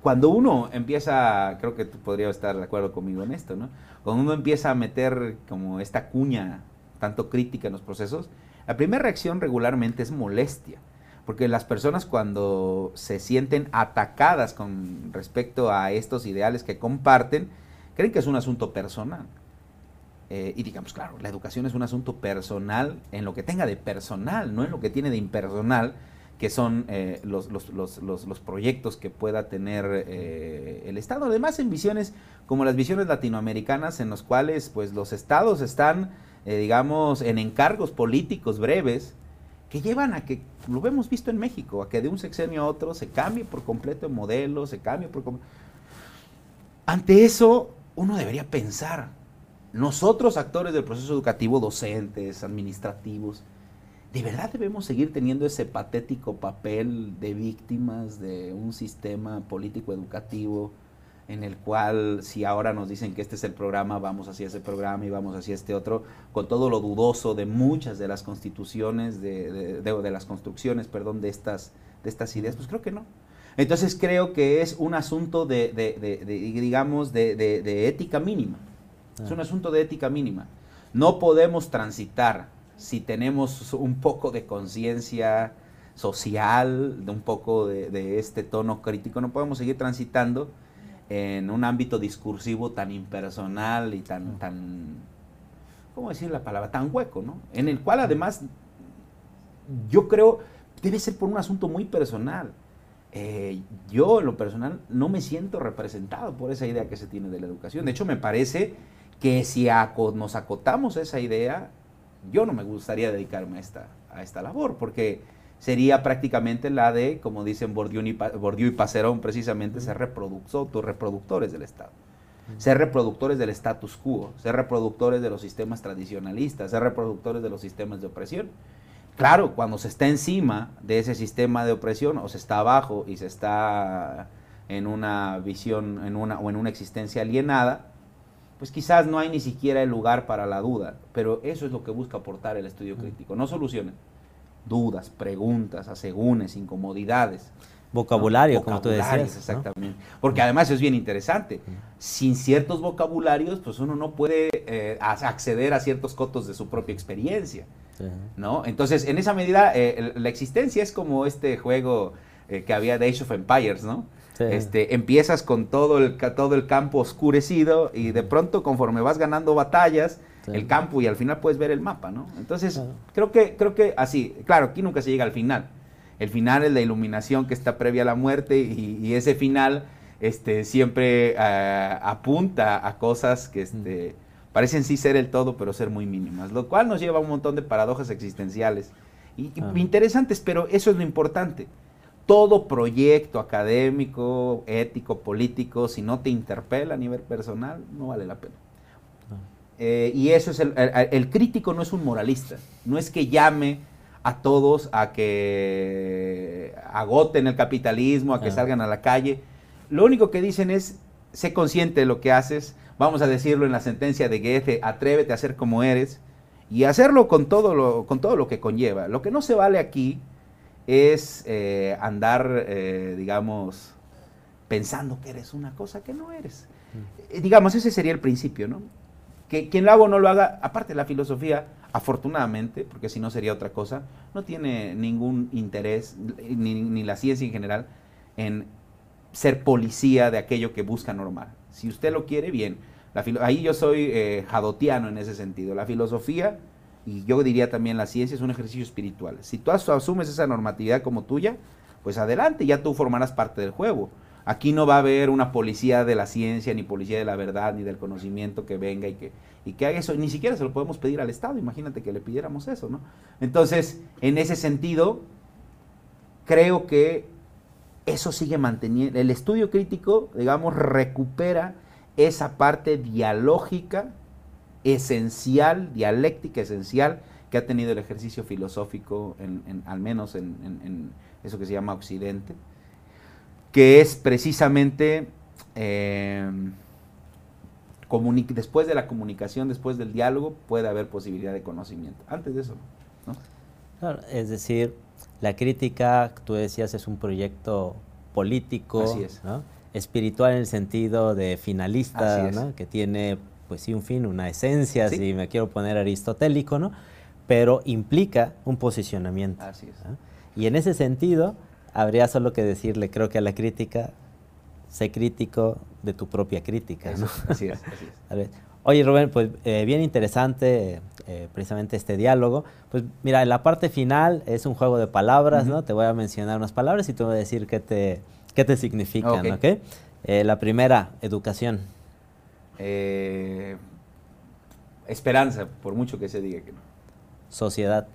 cuando uno empieza, creo que tú podrías estar de acuerdo conmigo en esto, ¿no? Cuando uno empieza a meter como esta cuña tanto crítica en los procesos, la primera reacción regularmente es molestia. Porque las personas cuando se sienten atacadas con respecto a estos ideales que comparten, creen que es un asunto personal. Eh, y digamos, claro, la educación es un asunto personal en lo que tenga de personal, no en lo que tiene de impersonal, que son eh, los, los, proyectos que pueda tener eh, el Estado. Además, en visiones como las visiones latinoamericanas, en los cuales pues, los estados están, digamos, en encargos políticos breves, que llevan a que, lo hemos visto en México, a que de un sexenio a otro se cambie por completo el modelo, se cambie por completo. Ante eso, uno debería pensar, nosotros actores del proceso educativo, docentes, administrativos, ¿de verdad debemos seguir teniendo ese patético papel de víctimas de un sistema político educativo? En el cual si ahora nos dicen que este es el programa, vamos hacia ese programa y vamos hacia este otro, con todo lo dudoso de muchas de las constituciones, de, de, las construcciones, perdón, de estas, de estas ideas, pues creo que no. Entonces creo que es un asunto de, digamos, de, ética mínima. Es un ah. asunto de ética mínima. No podemos transitar si tenemos un poco de conciencia social, de un poco de, este tono crítico, no podemos seguir transitando en un ámbito discursivo tan impersonal y tan, tan, ¿cómo decir la palabra? Tan hueco, ¿no? En el cual además yo creo debe ser por un asunto muy personal. Eh, yo en lo personal no me siento representado por esa idea que se tiene de la educación. De hecho, me parece que si nos acotamos a esa idea, yo no me gustaría dedicarme a esta, a esta labor, porque sería prácticamente la de, como dicen Bourdieu y, Pacerón, precisamente ser reproductores del Estado. Ser reproductores del status quo, ser reproductores de los sistemas tradicionalistas, ser reproductores de los sistemas de opresión. Claro, cuando se está encima de ese sistema de opresión o se está abajo y se está en una visión en una, o en una existencia alienada, pues quizás no hay ni siquiera el lugar para la duda, pero eso es lo que busca aportar el estudio crítico, no soluciones, dudas, preguntas, asegúnes, incomodidades. Vocabulario, como tú decías. Exactamente. Porque además es bien interesante. Sin ciertos vocabularios, pues uno no puede eh, acceder a ciertos cotos de su propia experiencia. ¿no? Entonces, en esa medida, eh, la existencia es como este juego eh, que había de Age of Empires, ¿no? Este, empiezas con todo el, todo el campo oscurecido y de pronto conforme vas ganando batallas, el campo y al final puedes ver el mapa, ¿no? Entonces, creo, que, creo que así, claro, aquí nunca se llega al final. El final es la iluminación que está previa a la muerte y, ese final este, siempre eh, apunta a cosas que este, parecen sí ser el todo, pero ser muy mínimas, lo cual nos lleva a un montón de paradojas existenciales y, interesantes, pero eso es lo importante. Todo proyecto académico, ético, político, si no te interpela a nivel personal, no vale la pena. Eh, y eso es el, el, crítico no es un moralista, no es que llame a todos a que agoten el capitalismo, a que salgan a la calle. Lo único que dicen es, sé consciente de lo que haces, vamos a decirlo en la sentencia de Goethe, atrévete a ser como eres y hacerlo con todo lo, con todo lo que conlleva. Lo que no se vale aquí es eh, andar, eh, digamos, pensando que eres una cosa que no eres. Mm. digamos, ese sería el principio, ¿no? Que quien lo haga o no lo haga, aparte la filosofía, afortunadamente, porque si no sería otra cosa, no tiene ningún interés, ni, la ciencia en general, en ser policía de aquello que busca normal. Si usted lo quiere, bien. ahí yo soy eh, jadotiano en ese sentido. La filosofía, y yo diría también la ciencia, es un ejercicio espiritual. Si tú asumes esa normatividad como tuya, pues adelante, ya tú formarás parte del juego. Aquí no va a haber una policía de la ciencia, ni policía de la verdad, ni del conocimiento que venga y que, y que haga eso. Ni siquiera se lo podemos pedir al Estado. Imagínate que le pidiéramos eso, ¿no? Entonces, en ese sentido, creo que eso sigue manteniendo. El estudio crítico, digamos, recupera esa parte dialógica esencial, dialéctica esencial que ha tenido el ejercicio filosófico, al menos en eso que se llama Occidente que es precisamente eh, después de la comunicación, después del diálogo, puede haber posibilidad de conocimiento. Antes de eso, ¿no? Claro, es decir, la crítica, tú decías, es un proyecto político, espiritual en el sentido de finalista, que tiene, pues sí, un fin, una esencia, si me quiero poner aristotélico, ¿no? pero implica un posicionamiento. Así es. Y en ese sentido, habría solo que decirle, creo que a la crítica, sé crítico de tu propia crítica. ¿no? así es, así es. Oye Rubén, pues eh, bien interesante eh, precisamente este diálogo. Pues mira, en la parte final es un juego de palabras, ¿no? Te voy a mencionar unas palabras y te voy a decir qué te, qué te significan, ¿ok? Eh, la primera, educación. esperanza, por mucho que se diga que no. Sociedad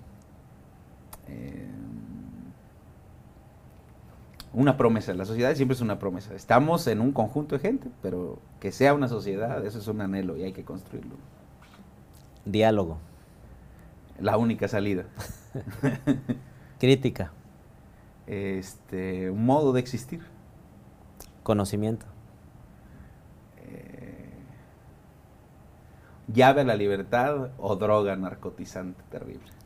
una promesa. La sociedad siempre es una promesa. Estamos en un conjunto de gente, pero que sea una sociedad, eso es un anhelo y hay que construirlo. Diálogo. La única salida. Crítica. Este, un modo de existir. Conocimiento. Eh, llave a la libertad o droga narcotizante terrible.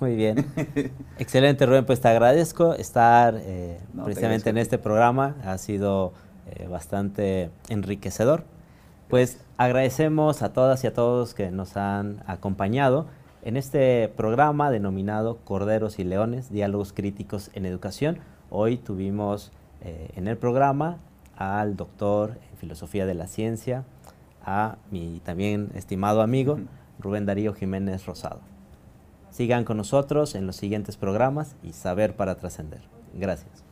Muy bien. Excelente, Rubén. Pues te agradezco estar eh, precisamente en este programa. Ha sido eh, bastante enriquecedor. Pues agradecemos a todas y a todos que nos han acompañado en este programa denominado Corderos y Leones, Diálogos Críticos en Educación. Hoy tuvimos eh, en el programa al doctor en Filosofía de la Ciencia, a mi también estimado amigo Rubén Darío Jiménez Rosado. Sigan con nosotros en los siguientes programas y Saber para Trascender. Gracias.